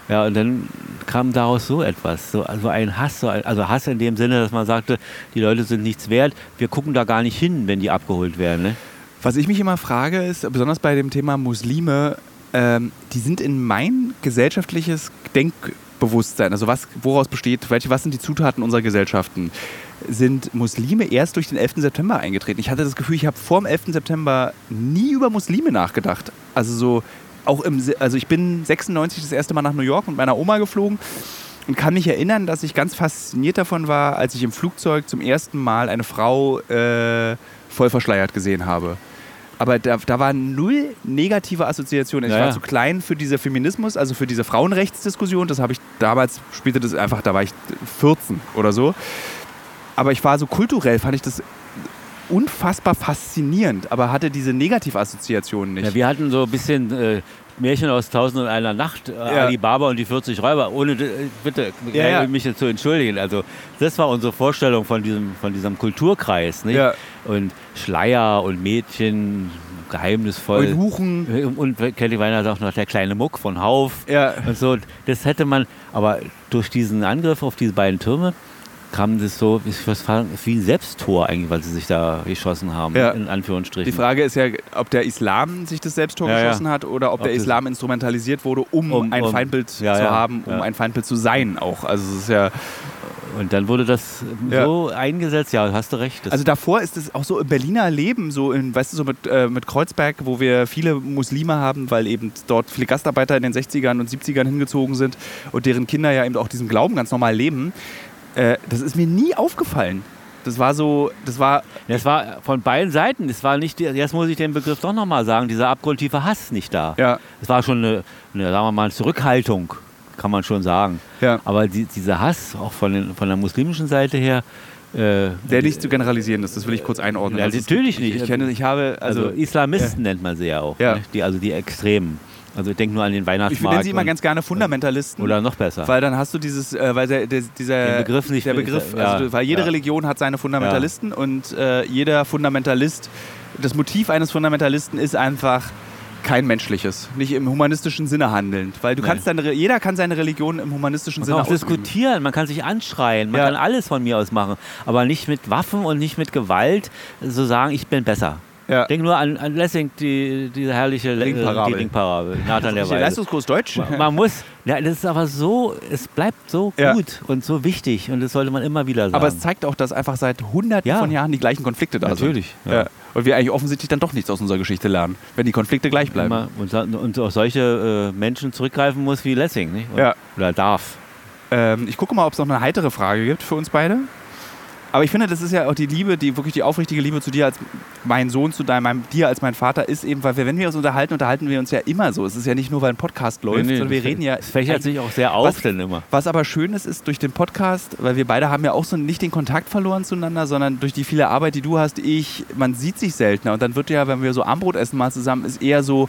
Ja, und dann kam daraus so etwas, so also ein Hass, so ein, also Hass in dem Sinne, dass man sagte, die Leute sind nichts wert, wir gucken da gar nicht hin, wenn die abgeholt werden. Ne? Was ich mich immer frage, ist, besonders bei dem Thema Muslime, ähm, die sind in mein gesellschaftliches Denkbewusstsein, also was, woraus besteht, welche, was sind die Zutaten unserer Gesellschaften? Sind Muslime erst durch den 11. September eingetreten? Ich hatte das Gefühl, ich habe vor dem 11. September nie über Muslime nachgedacht. Also so auch im, also ich bin 96 das erste Mal nach New York mit meiner Oma geflogen und kann mich erinnern, dass ich ganz fasziniert davon war, als ich im Flugzeug zum ersten Mal eine Frau äh, voll verschleiert gesehen habe. Aber da, da war null negative Assoziation. Ich naja. war zu klein für diese Feminismus, also für diese Frauenrechtsdiskussion. Das habe ich damals, spielte das einfach, da war ich 14 oder so. Aber ich war so kulturell, fand ich das unfassbar faszinierend, aber hatte diese Negativassoziationen nicht. Ja, wir hatten so ein bisschen äh, Märchen aus Tausend und einer Nacht, äh, ja. Alibaba und die 40 Räuber, ohne, äh, bitte, ja, ja. mich jetzt zu entschuldigen. Also das war unsere Vorstellung von diesem, von diesem Kulturkreis. Nicht? Und Schleier und Mädchen, geheimnisvoll. Und Huchen. Äh, und Kelly Weiner sagt noch der kleine Muck von Hauf. Ja. Und so. Das hätte man, aber durch diesen Angriff auf diese beiden Türme, kam das so, sagen, wie ein Selbsttor eigentlich, weil sie sich da geschossen haben, ja. in Anführungsstrichen. Die Frage ist ja, ob der Islam sich das Selbsttor ja, geschossen ja. hat oder ob, ob der Islam instrumentalisiert wurde, um, um ein um, Feindbild zu haben, um ein Feindbild zu sein auch. Also es ist ja... Und dann wurde das so eingesetzt, ja, hast du recht. also davor ist es auch so im Berliner Leben, so in, weißt du, so mit, äh, mit Kreuzberg, wo wir viele Muslime haben, weil eben dort viele Gastarbeiter in den 60ern und 70ern hingezogen sind und deren Kinder ja eben auch diesen Glauben ganz normal leben. Äh, das ist mir nie aufgefallen. Das war so, das war. Das war von beiden Seiten. Es war nicht, jetzt muss ich den Begriff doch nochmal sagen, dieser abgrundtiefe Hass nicht da. Ja. Es war schon eine, eine, sagen wir mal, Zurückhaltung, kann man schon sagen. Ja. Aber die, dieser Hass, auch von, den, von der muslimischen Seite her, äh, der nicht zu generalisieren ist, das will ich kurz einordnen. Ja, natürlich nicht. Ich, kenne, ich habe also, also Islamisten ja. nennt man sie ja auch, ja. Ne? die also die Extremen. Also denk nur an den Weihnachtsmarkt. Ich nenne sie immer ganz gerne Fundamentalisten. Oder noch besser. Weil dann hast du dieses, äh, weil der, der, dieser den Begriff nicht. Der Begriff, ja, also, weil jede ja. Religion hat seine Fundamentalisten ja. und äh, jeder Fundamentalist, das Motiv eines Fundamentalisten ist einfach kein menschliches, nicht im humanistischen Sinne handelnd, weil du nee. kannst deine, jeder kann seine Religion im humanistischen man Sinne kann auch ausüben. diskutieren, man kann sich anschreien, man kann alles von mir aus machen, aber nicht mit Waffen und nicht mit Gewalt so sagen, ich bin besser. Ja. Denk nur an, an Lessing, die, diese herrliche Ringparabel. Die Ringparabel. Nathan der Leistungskurs Deutsch. Man, man, muss, ja, das ist aber so, es bleibt so ja. gut und so wichtig und das sollte man immer wieder sagen. Aber es zeigt auch, dass einfach seit hunderten ja. von Jahren die gleichen Konflikte da Natürlich, sind. Natürlich. Und wir eigentlich offensichtlich dann doch nichts aus unserer Geschichte lernen, wenn die Konflikte gleich bleiben. Und, und auf solche äh, Menschen zurückgreifen muss wie Lessing, nicht? Oder, ja. oder darf. Ähm, ich gucke mal, ob es noch eine heitere Frage gibt für uns beide. Aber ich finde, das ist ja auch die Liebe, die wirklich die aufrichtige Liebe zu dir als mein Sohn, zu deinem, dir als mein Vater ist eben, weil wir, wenn wir uns unterhalten, unterhalten wir uns ja immer so. Es ist ja nicht nur, weil ein Podcast läuft, nee, nee, sondern wir reden ja. Es fächert sich auch sehr auf, was, denn immer. Was aber schön ist, ist durch den Podcast, weil wir beide haben ja auch so nicht den Kontakt verloren zueinander, sondern durch die viele Arbeit, die du hast, ich, man sieht sich seltener. Und dann wird ja, wenn wir so Armbrot essen mal zusammen, ist eher so,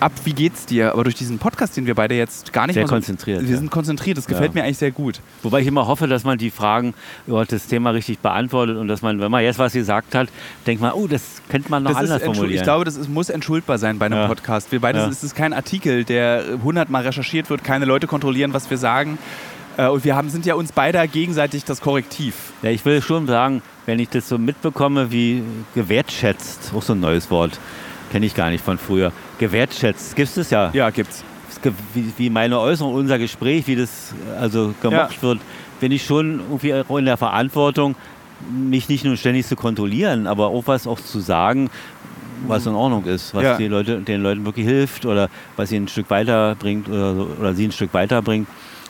ab, wie geht's dir? Aber durch diesen Podcast, den wir beide jetzt gar nicht sehr konzentriert. wir ja. sind konzentriert, das gefällt ja. mir eigentlich sehr gut. Wobei ich immer hoffe, dass man die Fragen über das Thema richtig beantwortet und dass man, wenn man jetzt was gesagt hat, denkt man, oh, das könnte man noch das anders formulieren. Ich glaube, das ist, muss entschuldbar sein bei einem ja. Podcast. Wir beide, es ist kein Artikel, der hundertmal recherchiert wird, keine Leute kontrollieren, was wir sagen. Äh, und wir haben, sind ja uns beide gegenseitig das Korrektiv. Ja, ich will schon sagen, wenn ich das so mitbekomme, wie gewertschätzt, auch so ein neues Wort, kenne ich gar nicht von früher, gewertschätzt. Gibt es ja? Ja, gibt's. Wie, wie meine Äußerung, unser Gespräch, wie das also gemacht ja. wird, bin ich schon irgendwie in der Verantwortung, mich nicht nur ständig zu kontrollieren, aber auch was auch zu sagen, was in Ordnung ist, was ja. die Leute, den Leuten wirklich hilft oder was sie ein Stück weiterbringt oder, oder sie ein Stück weiterbringt.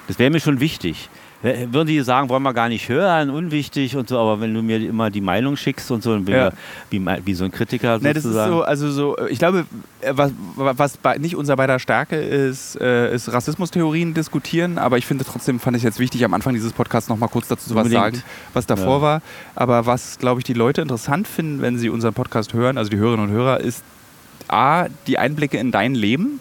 Das wäre mir schon wichtig würden die sagen, wollen wir gar nicht hören, unwichtig und so, aber wenn du mir immer die Meinung schickst und so, dann bin ja. wie, wie, so ein Kritiker sozusagen. Nee, das ist so, also so, ich glaube, äh, was, was nicht unser beider Stärke ist, äh, ist Rassismustheorien diskutieren, aber ich finde trotzdem, fand ich jetzt wichtig, am Anfang dieses Podcasts noch mal kurz dazu was sagen, was davor ja. war. Aber was, glaube ich, die Leute interessant finden, wenn sie unseren Podcast hören, also die Hörerinnen und Hörer, ist A, die Einblicke in dein Leben,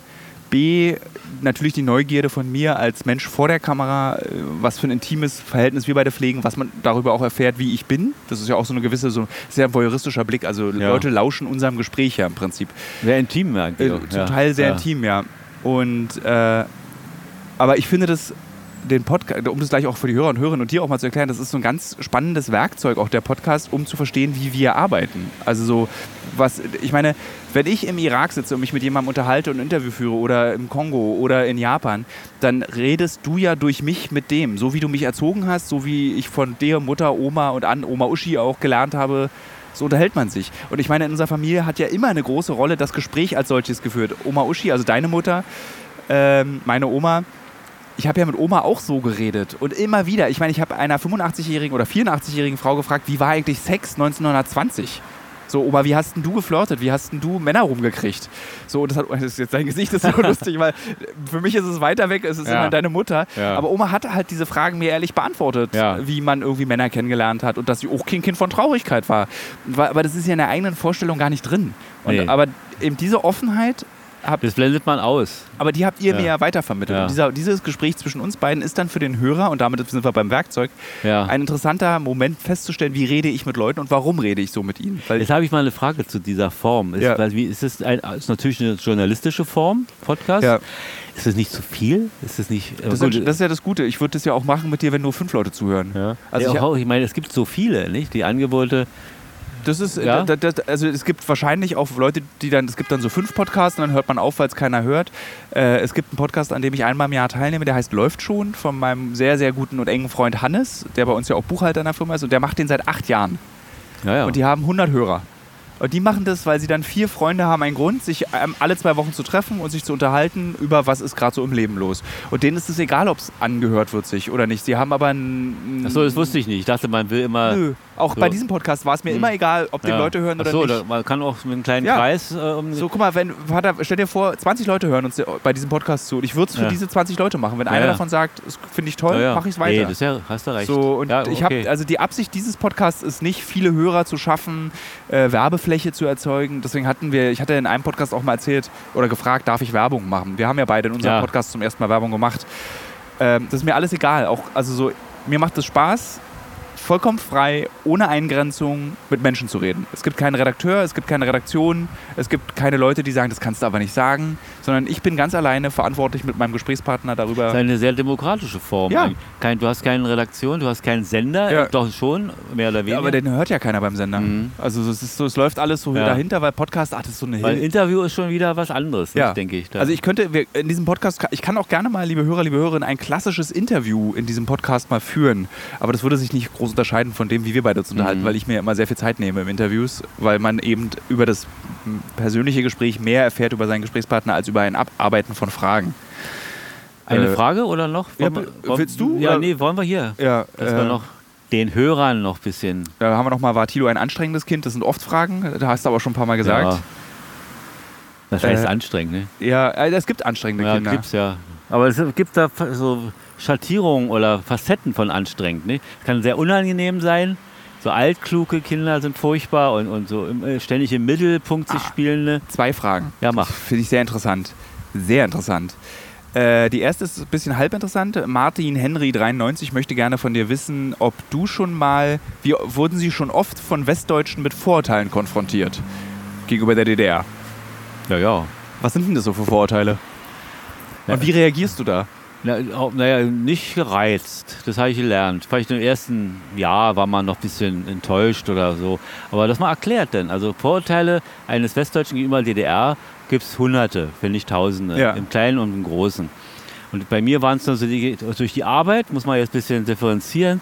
B, natürlich die Neugierde von mir als Mensch vor der Kamera, äh, was für ein intimes Verhältnis wir beide pflegen, was man darüber auch erfährt, wie ich bin. Das ist ja auch so eine gewisse, so sehr voyeuristischer Blick. Also Ja. Leute lauschen unserem Gespräch ja im Prinzip. Sehr intim Äh, eigentlich. auch, zum ja. Teil sehr ja. intim, ja. Und äh, aber ich finde das den Podcast, um das gleich auch für die Hörer und Hörerinnen und dir auch mal zu erklären, das ist so ein ganz spannendes Werkzeug, auch der Podcast, um zu verstehen, wie wir arbeiten. Also so, was, ich meine, wenn ich im Irak sitze und mich mit jemandem unterhalte und ein Interview führe oder im Kongo oder in Japan, dann redest du ja durch mich mit dem, so wie du mich erzogen hast, so wie ich von dir, Mutter, Oma und an Oma Uschi auch gelernt habe, so unterhält man sich. Und ich meine, in unserer Familie hat ja immer eine große Rolle das Gespräch als solches geführt. Oma Uschi, also deine Mutter, ähm, meine Oma, ich habe ja mit Oma auch so geredet und immer wieder. Ich meine, ich habe einer 85-jährigen oder 84-jährigen Frau gefragt, wie war eigentlich Sex 1920? So, Oma, wie hast denn du geflirtet? Wie hast denn du Männer rumgekriegt? So, und das hat, [LAUGHS] das ist jetzt dein Gesicht ist so [LAUGHS] lustig, weil für mich ist es weiter weg, es ist Ja. immer deine Mutter. Ja. Aber Oma hatte halt diese Fragen mir ehrlich beantwortet, Ja. wie man irgendwie Männer kennengelernt hat und dass sie auch kein Kind von Traurigkeit war. Wa- Aber das ist ja in der eigenen Vorstellung gar nicht drin. Und, Nee. Aber eben diese Offenheit habt Das blendet man aus. aber die habt ihr Ja. mir ja weitervermittelt. Ja. Und dieser, dieses Gespräch zwischen uns beiden ist dann für den Hörer, und damit sind wir beim Werkzeug, Ja. ein interessanter Moment festzustellen, wie rede ich mit Leuten und warum rede ich so mit ihnen. Weil Jetzt habe ich mal eine Frage zu dieser Form. Ist, Ja. weil, ist es ein, ist natürlich eine journalistische Form, Podcast? Ja. Ist es nicht zu viel? Ist es nicht. das, gut, ist, das ist ja das Gute. Ich würde das ja auch machen mit dir, wenn nur fünf Leute zuhören. ja. Also ja, ich- auch, ich meine, es gibt so viele, nicht? Die Angebote. Das ist, Ja? da, da, also es gibt wahrscheinlich auch Leute, die dann, es gibt dann so fünf Podcasts und dann hört man auf, weil es keiner hört. Äh, es gibt einen Podcast, an dem ich einmal im Jahr teilnehme, der heißt Läuft schon, von meinem sehr, sehr guten und engen Freund Hannes, der bei uns ja auch Buchhalter in der Firma ist und der macht den seit acht Jahren. Ja, ja. Und die haben 100 Hörer. Und die machen das, weil sie dann vier Freunde haben einen Grund, sich ähm, alle zwei Wochen zu treffen und sich zu unterhalten über, was ist gerade so im Leben los. Und denen ist es egal, ob es angehört wird sich oder nicht. Sie haben aber ein... Achso, das wusste ich nicht. Ich dachte, man will immer. Nö. Auch So. bei diesem Podcast war es mir Hm. immer egal, ob Ja. Leute hören oder Achso, nicht. man kann auch mit einem kleinen Ja. Kreis. Äh, um, So, guck mal, wenn, Vater, stell dir vor, 20 Leute hören uns bei diesem Podcast zu. Und ich würde es für Ja. diese 20 Leute machen. Wenn einer davon sagt, das finde ich toll, mache ich es Nee, weiter. das ist ja, hast du recht. So, und ja, ich okay. habe, also die Absicht dieses Podcasts ist nicht, viele Hörer zu schaffen, äh, Werbefläche zu erzeugen. Deswegen hatten wir, ich hatte in einem Podcast auch mal erzählt oder gefragt, darf ich Werbung machen? Wir haben ja beide in unserem Ja. Podcast zum ersten Mal Werbung gemacht. Ähm, das ist mir alles egal. Auch, also so, mir macht es Spaß, vollkommen frei, ohne Eingrenzung mit Menschen zu reden. Es gibt keinen Redakteur, es gibt keine Redaktion, es gibt keine Leute, die sagen, das kannst du aber nicht sagen, sondern ich bin ganz alleine verantwortlich mit meinem Gesprächspartner darüber. Das ist eine sehr demokratische Form. Ja. Kein, du hast keine Redaktion, du hast keinen Sender, Ja. doch schon, mehr oder Ja, weniger. aber den hört ja keiner beim Sender. Mhm. Also es, ist so, es läuft alles so Ja. dahinter, weil Podcast, ach, das ist so eine Weil ein Hilfe. Interview ist schon wieder was anderes, Ja. denke ich. Da. Also ich könnte, in diesem Podcast, ich kann auch gerne mal, liebe Hörer, liebe Hörerinnen, ein klassisches Interview in diesem Podcast mal führen. Aber das würde sich nicht groß unterscheiden von dem, wie wir beide uns unterhalten, Mhm. weil ich mir immer sehr viel Zeit nehme im Interviews, weil man eben über das persönliche Gespräch mehr erfährt über seinen Gesprächspartner als über ein Abarbeiten von Fragen. Eine äh, Frage oder noch? ja, wir- willst du, Ja, oder? nee, wollen wir hier. Ja, Dass wir äh, noch den Hörern noch ein bisschen. da haben wir nochmal, war Tilo ein anstrengendes Kind? Das sind oft Fragen, da hast du aber schon ein paar Mal gesagt. Ja. Das heißt Äh, anstrengend, ne? Ja, äh, es gibt anstrengende Ja, Kinder. gibt's ja. Aber es gibt da so Schattierungen oder Facetten von anstrengend. Ne? Kann sehr unangenehm sein. So altkluge Kinder sind furchtbar und, und so äh, ständig im Mittelpunkt sich Ah. spielende. Zwei Fragen. Ja, mach. Finde ich sehr interessant. Sehr interessant. Äh, die erste ist ein bisschen halb interessant. Martin Henry 93 möchte gerne von dir wissen, ob du schon mal, wie, wurden sie schon oft von Westdeutschen mit Vorurteilen konfrontiert gegenüber der DDR? Ja, ja. Was sind denn das so für Vorurteile? Und wie reagierst du da? Na, naja, nicht gereizt. Das habe ich gelernt. Vielleicht im ersten Jahr war man noch ein bisschen enttäuscht oder so. Aber das mal erklärt denn. Also Vorurteile eines Westdeutschen gegenüber DDR gibt es Hunderte, wenn nicht Tausende. Ja. Im Kleinen und im Großen. Und bei mir waren es nur so die, durch die Arbeit, muss man jetzt ein bisschen differenzieren,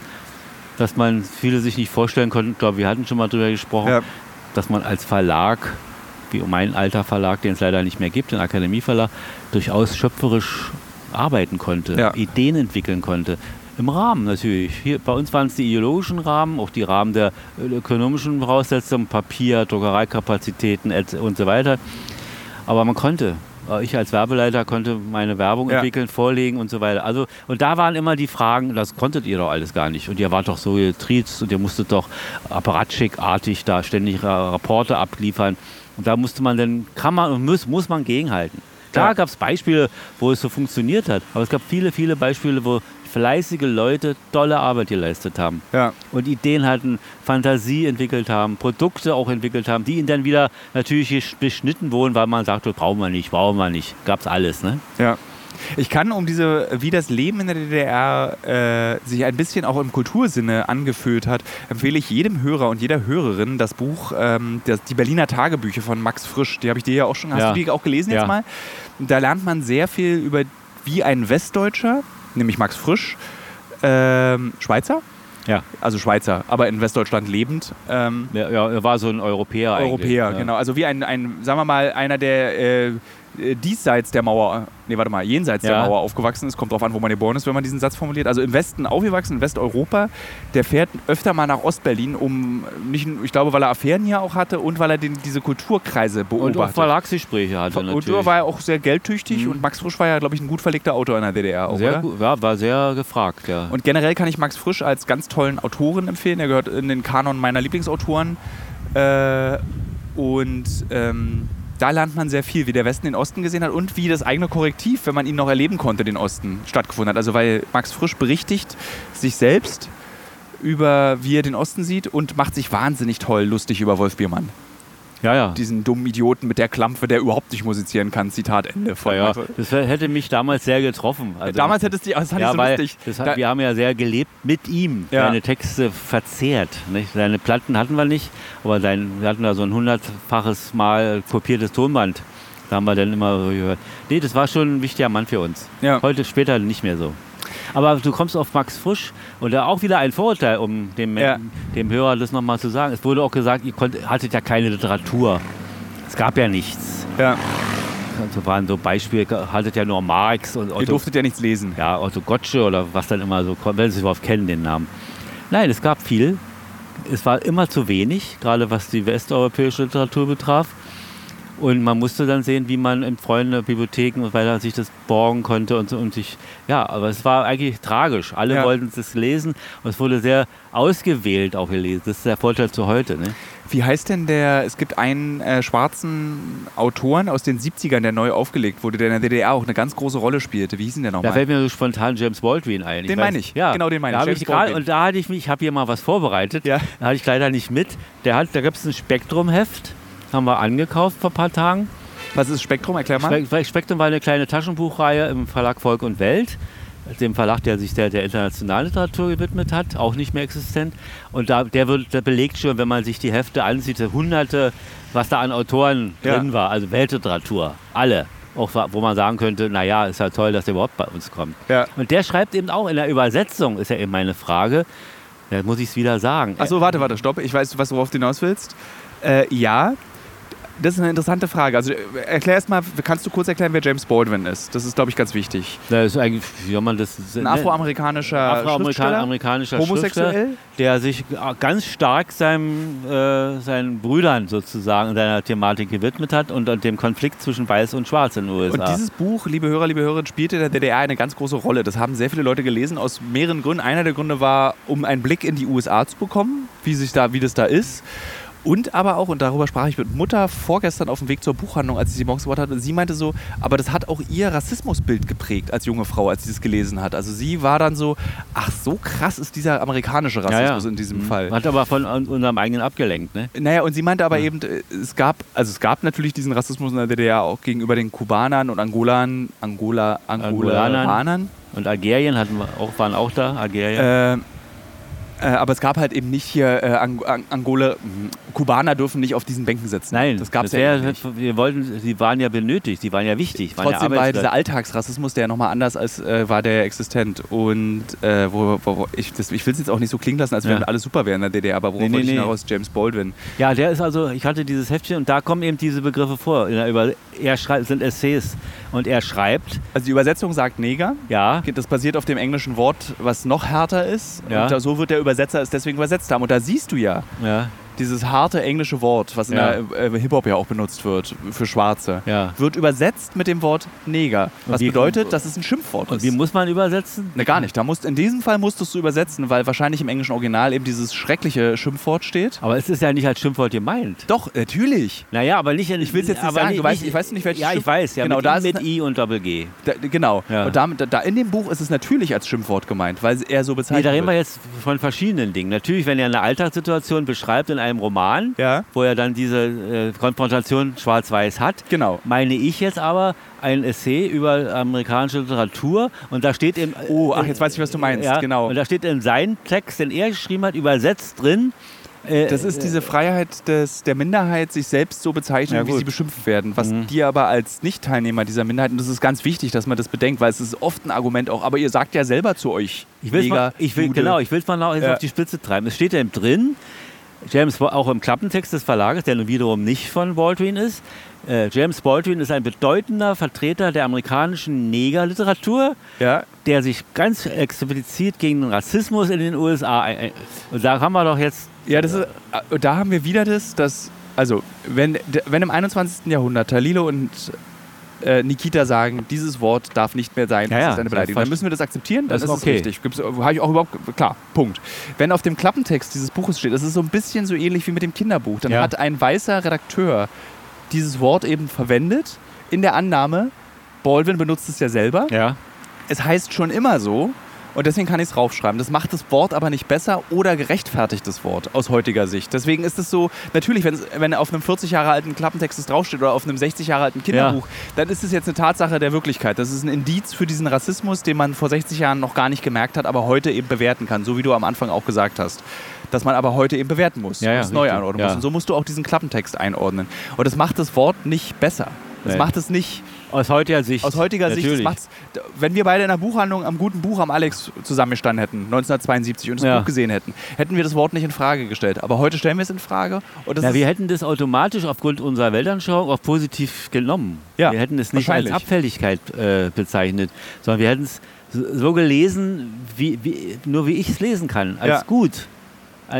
dass man viele sich nicht vorstellen konnten. Ich glaube, wir hatten schon mal drüber gesprochen, Ja. dass man als Verlag, wie mein alter Verlag, den es leider nicht mehr gibt, den Akademieverlag, durchaus schöpferisch arbeiten konnte, Ja. Ideen entwickeln konnte. Im Rahmen natürlich. Hier, bei uns waren es die ideologischen Rahmen, auch die Rahmen der äh, ökonomischen Voraussetzungen, Papier, Druckereikapazitäten und so weiter. Aber man konnte. Äh, Ich als Werbeleiter konnte meine Werbung Ja. entwickeln, vorlegen und so weiter. Also, und da waren immer die Fragen, das konntet ihr doch alles gar nicht. Und ihr wart doch so getriezt und ihr musstet doch apparatschickartig da ständig Ra- Rapporte abliefern. Und da musste man dann, kann man und muss, muss man gegenhalten. Klar Ja. gab es Beispiele, wo es so funktioniert hat, aber es gab viele, viele Beispiele, wo fleißige Leute tolle Arbeit geleistet haben Ja. und Ideen hatten, Fantasie entwickelt haben, Produkte auch entwickelt haben, die ihnen dann wieder natürlich beschnitten wurden, weil man sagte, brauchen wir nicht, brauchen wir nicht. Gab's alles, ne? Ja. Ich kann um diese, wie das Leben in der DDR äh, sich ein bisschen auch im Kultursinne angefühlt hat, empfehle ich jedem Hörer und jeder Hörerin das Buch, ähm, das, die Berliner Tagebücher von Max Frisch. Die habe ich dir ja auch schon, hast Ja. du die auch gelesen Ja. jetzt mal? Da lernt man sehr viel über, wie ein Westdeutscher, nämlich Max Frisch, ähm, Schweizer, Ja. also Schweizer, aber in Westdeutschland lebend, ähm, Ja, ja, er war so ein Europäer eigentlich. Europäer, ja. genau. Also wie ein, ein, sagen wir mal, einer, der äh, diesseits der Mauer, nee, warte mal, jenseits der Ja. Mauer aufgewachsen ist. Kommt drauf an, wo man geboren ist, wenn man diesen Satz formuliert. Also im Westen aufgewachsen, in Westeuropa. Der fährt öfter mal nach Ostberlin, um, nicht, ich glaube, weil er Affären hier auch hatte und weil er den, diese Kulturkreise Und auch beobachtet. Verlagsgespräche hatte und natürlich. er war ja auch sehr geldtüchtig Mhm. und Max Frisch war ja, glaube ich, ein gut verlegter Autor in der DDR auch, sehr gut, ja, war sehr gefragt, ja. Und generell kann ich Max Frisch als ganz tollen Autoren empfehlen. Er gehört in den Kanon meiner Lieblingsautoren. Äh, und ähm, da lernt man sehr viel, wie der Westen den Osten gesehen hat und wie das eigene Korrektiv, wenn man ihn noch erleben konnte, den Osten stattgefunden hat. Also weil Max Frisch berichtigt sich selbst über, wie er den Osten sieht und macht sich wahnsinnig toll lustig über Wolf Biermann. Ja, ja. Diesen dummen Idioten mit der Klampfe, der überhaupt nicht musizieren kann. Zitat Ende. Von ja, Das hätte mich damals sehr getroffen. Also, Damals hättest du, das fand ja, ich so lustig. das Da- hat, wir haben ja sehr gelebt mit ihm. Ja. Seine Texte verzehrt. Nicht? Seine Platten hatten wir nicht, aber sein, wir hatten da so ein hundertfaches Mal kopiertes Tonband. Da haben wir dann immer so gehört. Nee, das war schon ein wichtiger Mann für uns. Ja. Heute später nicht mehr so. Aber du kommst auf Max Frisch und da auch wieder ein Vorurteil, um dem, Ja. dem Hörer das nochmal zu sagen. Es wurde auch gesagt, ihr konnt, hattet ja keine Literatur. Es gab ja nichts. ja. Also waren so Beispiele, hattet ja nur Marx und Ihr Otto, durftet ja nichts lesen. ja, Otto Gottsche oder was dann immer so kommt, wenn Sie es überhaupt kennen, den Namen. Nein, es gab viel. Es war immer zu wenig, gerade was die westeuropäische Literatur betraf. Und man musste dann sehen, wie man in Freunde, Bibliotheken und weiter sich das borgen konnte und, so, und sich, ja, aber es war eigentlich tragisch. Alle Ja. wollten es lesen und es wurde sehr ausgewählt auch gelesen. Das ist der Vorteil zu heute. Ne? Wie heißt denn der, es gibt einen äh, schwarzen Autoren aus den 70ern, der neu aufgelegt wurde, der in der DDR auch eine ganz große Rolle spielte. Wie hieß denn der Da nochmal? fällt mir so spontan James Baldwin ein. Den weiß- meine ich. Ja, Genau, den meine da ich. Baldwin. Und da hatte ich mich, ich habe hier mal was vorbereitet. Ja. Da hatte ich leider nicht mit. Der hat, da gibt es ein Spektrum-Heft, haben wir angekauft vor ein paar Tagen. Was ist Spektrum? Erklär mal. Spe- Spektrum war eine kleine Taschenbuchreihe im Verlag Volk und Welt. Dem Verlag, der sich der, der internationalen Literatur gewidmet hat, auch nicht mehr existent. Und da, der, wird, der belegt schon, wenn man sich die Hefte ansieht, hunderte, was da an Autoren Ja. drin war, also Weltliteratur, alle. Auch wo man sagen könnte, naja, ist ja toll, dass der überhaupt bei uns kommt. Ja. Und der schreibt eben auch in der Übersetzung, ist ja eben meine Frage, da muss ich es wieder sagen. Achso, warte, warte, stopp. Ich weiß, was worauf du hinaus willst. Äh, ja, das ist eine interessante Frage. Also äh, erklär erst mal, kannst du kurz erklären, wer James Baldwin ist? Das ist, glaube ich, ganz wichtig. Das ist eigentlich, wie man das Ein afroamerikanischer amerikanischer homosexuell. Der sich ganz stark seinem, äh, seinen Brüdern sozusagen in seiner Thematik gewidmet hat und an dem Konflikt zwischen Weiß und Schwarz in den USA. Und dieses Buch, liebe Hörer, liebe Hörerinnen, spielte in der DDR eine ganz große Rolle. Das haben sehr viele Leute gelesen aus mehreren Gründen. Einer der Gründe war, um einen Blick in die USA zu bekommen, wie, sich da, wie das da ist. Und aber auch, und darüber sprach ich mit Mutter vorgestern auf dem Weg zur Buchhandlung, als ich sie morgens gebracht hatte, sie meinte so, aber das hat auch ihr Rassismusbild geprägt als junge Frau, als sie das gelesen hat. Also sie war dann so, ach so krass ist dieser amerikanische Ja, ja. Rassismus in diesem Mhm. Fall. Hat aber von un- unserem eigenen abgelenkt. Ne? Naja, und sie meinte aber eben, äh, es gab, also es gab natürlich diesen Rassismus in der DDR auch gegenüber den Kubanern und Angolan, Angola, Angolanern. Angolanern. Und Algerien hatten wir auch, waren auch da, Algerien. Äh, äh, aber es gab halt eben nicht hier äh, Ang Ang Angola, mh, Kubaner dürfen nicht auf diesen Bänken sitzen. Nein, das gab es ja eben nicht. Wir wollten, sie waren ja benötigt, sie waren ja wichtig. Waren Trotzdem ja war dieser Alltagsrassismus, der nochmal anders als äh, war der existent. Und äh, wo, wo, wo, ich, das- ich will es jetzt auch nicht so klingen lassen, als wenn Ja. alles super wäre in der DDR, aber worauf Nee, nee, wollte ich nee. hinaus? James Baldwin. Ja, der ist also, ich hatte dieses Heftchen und da kommen eben diese Begriffe vor. Über er schreibt, sind Essays und er schreibt, Also die Übersetzung sagt Neger. ja, Das basiert auf dem englischen Wort, was noch härter ist. Ja. Und so wird der Übersetzer es deswegen übersetzt haben. Und da siehst du ja, ja, dieses harte englische Wort, was in Ja. der äh, Hip-Hop ja auch benutzt wird für Schwarze, Ja. wird übersetzt mit dem Wort Neger. Was bedeutet, dass es ein Schimpfwort Und ist. wie muss man übersetzen? Ne, gar nicht. Da musst, in diesem Fall musstest du übersetzen, weil wahrscheinlich im englischen Original eben dieses schreckliche Schimpfwort steht. Aber es ist ja nicht als Schimpfwort gemeint. Doch, natürlich. Naja, aber nicht in, Ich will's jetzt nicht aber sagen, du weißt- ich weiß nicht, welches Ja, ich weiß, ja, Genau, mit, da ist mit ne- I und Doppel-G. Da, genau. Ja. Und damit, da in dem Buch ist es natürlich als Schimpfwort gemeint, weil er so Nee, bezeichnet da reden wir jetzt von verschiedenen Dingen. Natürlich, wenn er eine Alltagssituation beschreibt in einem Roman, Ja, wo er dann diese äh, Konfrontation schwarz-weiß hat, genau. meine ich jetzt aber ein Essay über amerikanische Literatur und da steht im Oh, ach, jetzt weiß ich, was du meinst. ja, Genau. und da steht in seinem Text, den er geschrieben hat, übersetzt drin. äh, Das ist diese Freiheit des, der Minderheit, sich selbst so bezeichnen, Ja, wie sie beschimpft werden. Was Mhm. die aber als Nicht-Teilnehmer dieser Minderheit, und das ist ganz wichtig, dass man das bedenkt, weil es ist oft ein Argument auch, aber ihr sagt ja selber zu euch, Ich will's Neger, mal, ich will, Jude. genau, ich will es mal noch jetzt Ja. auf die Spitze treiben. Es steht ja drin, James, auch im Klappentext des Verlages, der nun wiederum nicht von Baldwin ist. Äh, James Baldwin ist ein bedeutender Vertreter der amerikanischen Negerliteratur, Ja, der sich ganz explizit gegen den Rassismus in den USA. ein- Und da haben wir doch jetzt. ja das ist, äh, da haben wir wieder das, dass, also, wenn, wenn im 21. Jahrhundert Talilo und äh, Nikita sagen, dieses Wort darf nicht mehr sein, Ja, das ist eine Beleidigung, dann müssen wir das akzeptieren, dann Das ist ist es okay. richtig. Gibt's- Habe ich auch überhaupt, klar, Punkt. Wenn auf dem Klappentext dieses Buches steht, das ist so ein bisschen so ähnlich wie mit dem Kinderbuch, dann Ja. hat ein weißer Redakteur dieses Wort eben verwendet, in der Annahme, Baldwin benutzt es ja selber, Ja. es heißt schon immer so und deswegen kann ich es raufschreiben. Das macht das Wort aber nicht besser oder gerechtfertigt das Wort aus heutiger Sicht. Deswegen ist es so, natürlich, wenn auf einem 40 Jahre alten Klappentext es draufsteht oder auf einem 60 Jahre alten Kinderbuch, dann ist es jetzt eine Tatsache der Wirklichkeit. Das ist ein Indiz für diesen Rassismus, den man vor 60 Jahren noch gar nicht gemerkt hat, aber heute eben bewerten kann, so wie du am Anfang auch gesagt hast. Dass man aber heute eben bewerten muss Ja, ja, es neu einordnen Ja. muss. Und so musst du auch diesen Klappentext einordnen. Und das macht das Wort nicht besser. Das Nee. macht es nicht Aus heutiger Sicht. aus heutiger Sicht, Natürlich. macht's, d- wenn wir beide in einer Buchhandlung am guten Buch am Alex zusammengestanden hätten, 1972, und das Ja. Buch gesehen hätten, hätten wir das Wort nicht in Frage gestellt. Aber heute stellen wir es in Frage. Ja, wir hätten das automatisch aufgrund unserer Weltanschauung auch positiv genommen. Ja, wir hätten es nicht als. Abfälligkeit äh, bezeichnet, sondern wir hätten es so so gelesen, wie, wie, nur wie ich es lesen kann, als Ja. gut.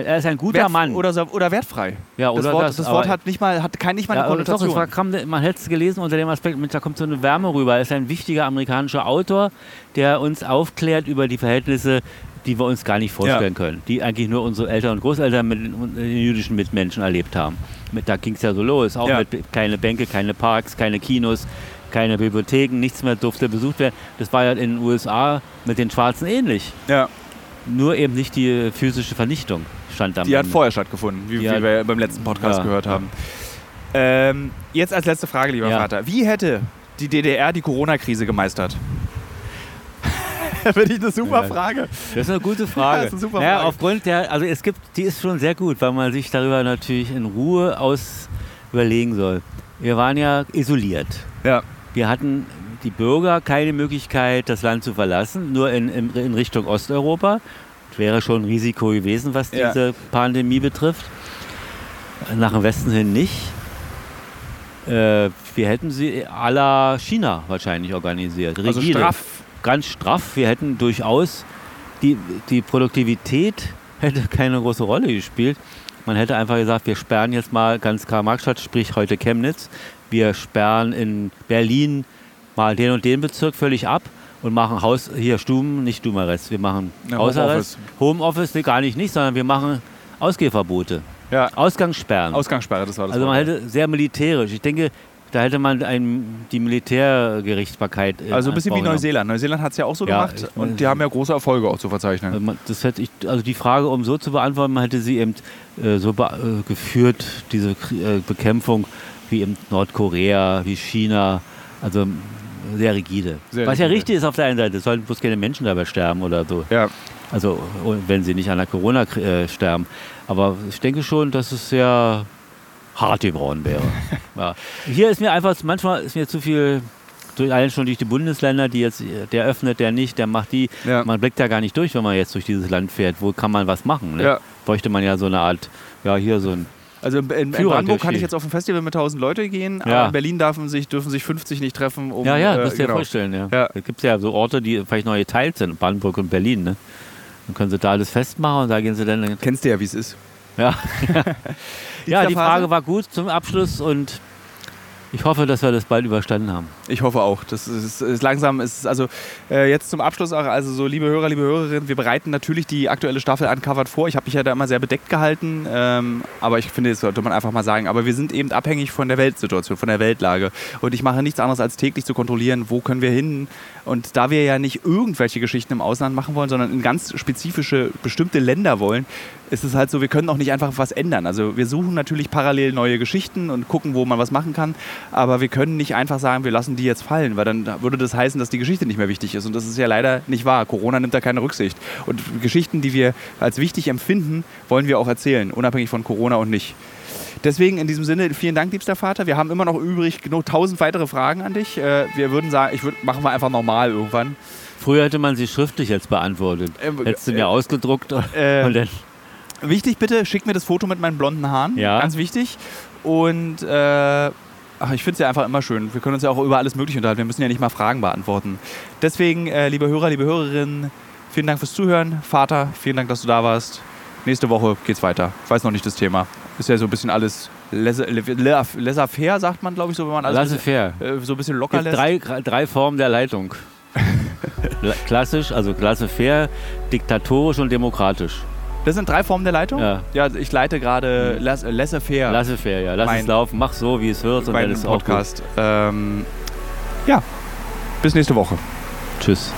Er ist ein guter wert, Mann. Oder, oder wertfrei. ja, das oder Wort, das, das Wort hat nicht mal, hat kein, nicht mal eine ja, doch, Konnotation. es war, kam, man hätte es gelesen unter dem Aspekt, da kommt so eine Wärme rüber. Er ist ein wichtiger amerikanischer Autor, der uns aufklärt über die Verhältnisse, die wir uns gar nicht vorstellen können, die eigentlich nur unsere Eltern und Großeltern mit den den jüdischen Mitmenschen erlebt haben. Mit, da ging es ja so los, auch Ja. mit keine Bänke, keine Parks, keine Kinos, keine Bibliotheken, nichts mehr durfte besucht werden. Das war ja in den USA mit den Schwarzen ähnlich. ja, Nur eben nicht die physische Vernichtung stand am die hat vorher stattgefunden, wie, wie hat- wir beim letzten Podcast Ja, gehört ja. haben. Ähm, jetzt als letzte Frage, lieber Ja. Vater. Wie hätte die DDR die Corona-Krise gemeistert? [LAUGHS] Finde ich eine super Ja. Frage. Das ist eine gute Frage. [LAUGHS] Das ist eine super naja, Frage. aufgrund der, also es gibt, die ist schon sehr gut, weil man sich darüber natürlich in Ruhe aus überlegen soll. Wir waren ja isoliert. Ja. Wir hatten die Bürger keine Möglichkeit, das Land zu verlassen, nur in, in, in Richtung Osteuropa. Das wäre schon ein Risiko gewesen, was Ja. diese Pandemie betrifft. Nach dem Westen hin nicht. Äh, wir hätten sie à la China wahrscheinlich organisiert. Also Rigide straff. ganz straff. Wir hätten durchaus die, die Produktivität hätte keine große Rolle gespielt. Man hätte einfach gesagt, wir sperren jetzt mal ganz Karl-Marx-Stadt, sprich heute Chemnitz. Wir sperren in Berlin mal den und den Bezirk völlig ab und machen Haus, hier Stuben, nicht Stubenarrest. Wir machen Ja, Hausarrest. Homeoffice, nee, gar nicht, nicht, sondern wir machen Ausgehverbote. Ja. Ausgangssperren. Ausgangssperre, das war das also man hätte sehr militärisch. Ich denke, da hätte man ein, die Militärgerichtsbarkeit. äh, Also ein bisschen wie. Neuseeland. Neuseeland hat es ja auch so Ja, gemacht ich und die haben ja große Erfolge auch zu verzeichnen. Also, das hätte ich, also die Frage, um so zu beantworten, man hätte sie eben äh, so äh, geführt, diese äh, Bekämpfung wie eben Nordkorea, wie China, also sehr rigide. Sehr Was ja rigide. richtig ist auf der einen Seite, es sollten bloß keine Menschen dabei sterben oder so. Ja. Also oh, wenn sie nicht an der Corona äh, sterben. Aber ich denke schon, dass es sehr hart geworden wäre. [LAUGHS] ja. Hier ist mir einfach, manchmal ist mir zu viel, durch, allein schon durch die Bundesländer, die jetzt, der öffnet, der nicht, der macht die. Ja. Man blickt da gar nicht durch, wenn man jetzt durch dieses Land fährt. Wo kann man was machen? Ne? Ja. Bräuchte man ja so eine Art, ja, hier so ein. Also in, in, Brandenburg kann ich jetzt auf ein Festival mit 1000 Leute gehen, Ja. aber in Berlin dürfen sich, dürfen sich 50 nicht treffen. Um, ja, ja, äh, musst du dir genau. vorstellen. Ja. Ja. Da gibt es ja so Orte, die vielleicht neu geteilt sind, Brandenburg und Berlin. Ne? Dann können sie da alles festmachen und da gehen sie dann. Kennst du ja, wie es ist. Ja, [LAUGHS] ja die? Frage war gut zum Abschluss und ich hoffe, dass wir das bald überstanden haben. Ich hoffe auch. Das ist, ist langsam, ist also äh, jetzt zum Abschluss auch, also so liebe Hörer, liebe Hörerinnen, wir bereiten natürlich die aktuelle Staffel Uncovered vor. Ich habe mich ja da immer sehr bedeckt gehalten, ähm, aber ich finde, das sollte man einfach mal sagen. Aber wir sind eben abhängig von der Weltsituation, von der Weltlage. Und ich mache nichts anderes, als täglich zu kontrollieren, wo können wir hin. Und da wir ja nicht irgendwelche Geschichten im Ausland machen wollen, sondern in ganz spezifische, bestimmte Länder wollen, ist es halt so, wir können auch nicht einfach was ändern. Also wir suchen natürlich parallel neue Geschichten und gucken, wo man was machen kann. Aber wir können nicht einfach sagen, wir lassen die jetzt fallen, weil dann würde das heißen, dass die Geschichte nicht mehr wichtig ist. Und das ist ja leider nicht wahr. Corona nimmt da keine Rücksicht. Und Geschichten, die wir als wichtig empfinden, wollen wir auch erzählen, unabhängig von Corona und nicht. Deswegen in diesem Sinne, vielen Dank, liebster Vater. Wir haben immer noch übrig genug tausend weitere Fragen an dich. Äh, Wir würden sagen, ich würd, machen wir einfach normal irgendwann. Früher hätte man sie schriftlich jetzt beantwortet. Ähm, Hättest du mir ausgedruckt äh, und dann Wichtig bitte, schick mir das Foto mit meinen blonden Haaren. Ja. Ganz wichtig. Und äh, ach, ich finde es ja einfach immer schön. Wir können uns ja auch über alles Mögliche unterhalten. Wir müssen ja nicht mal Fragen beantworten. Deswegen, äh, liebe Hörer, liebe Hörerinnen, vielen Dank fürs Zuhören. Vater, vielen Dank, dass du da warst. Nächste Woche geht's weiter. Ich weiß noch nicht das Thema. Ist ja so ein bisschen alles laissez-faire, sagt man, glaube ich, so, wenn man alles laissez-faire. äh, so ein bisschen locker lässt. drei, drei Formen der Leitung. [LAUGHS] La- Klassisch, also laissez-faire, diktatorisch und demokratisch. Das sind drei Formen der Leitung? Ja. Ja, ich leite gerade Mhm. laisse- laissez-faire. Laissez-faire, ja. Lass Mein- es laufen, mach so, wie es wird und dann ist auch gut. Podcast. Ähm, ja, bis nächste Woche. Tschüss.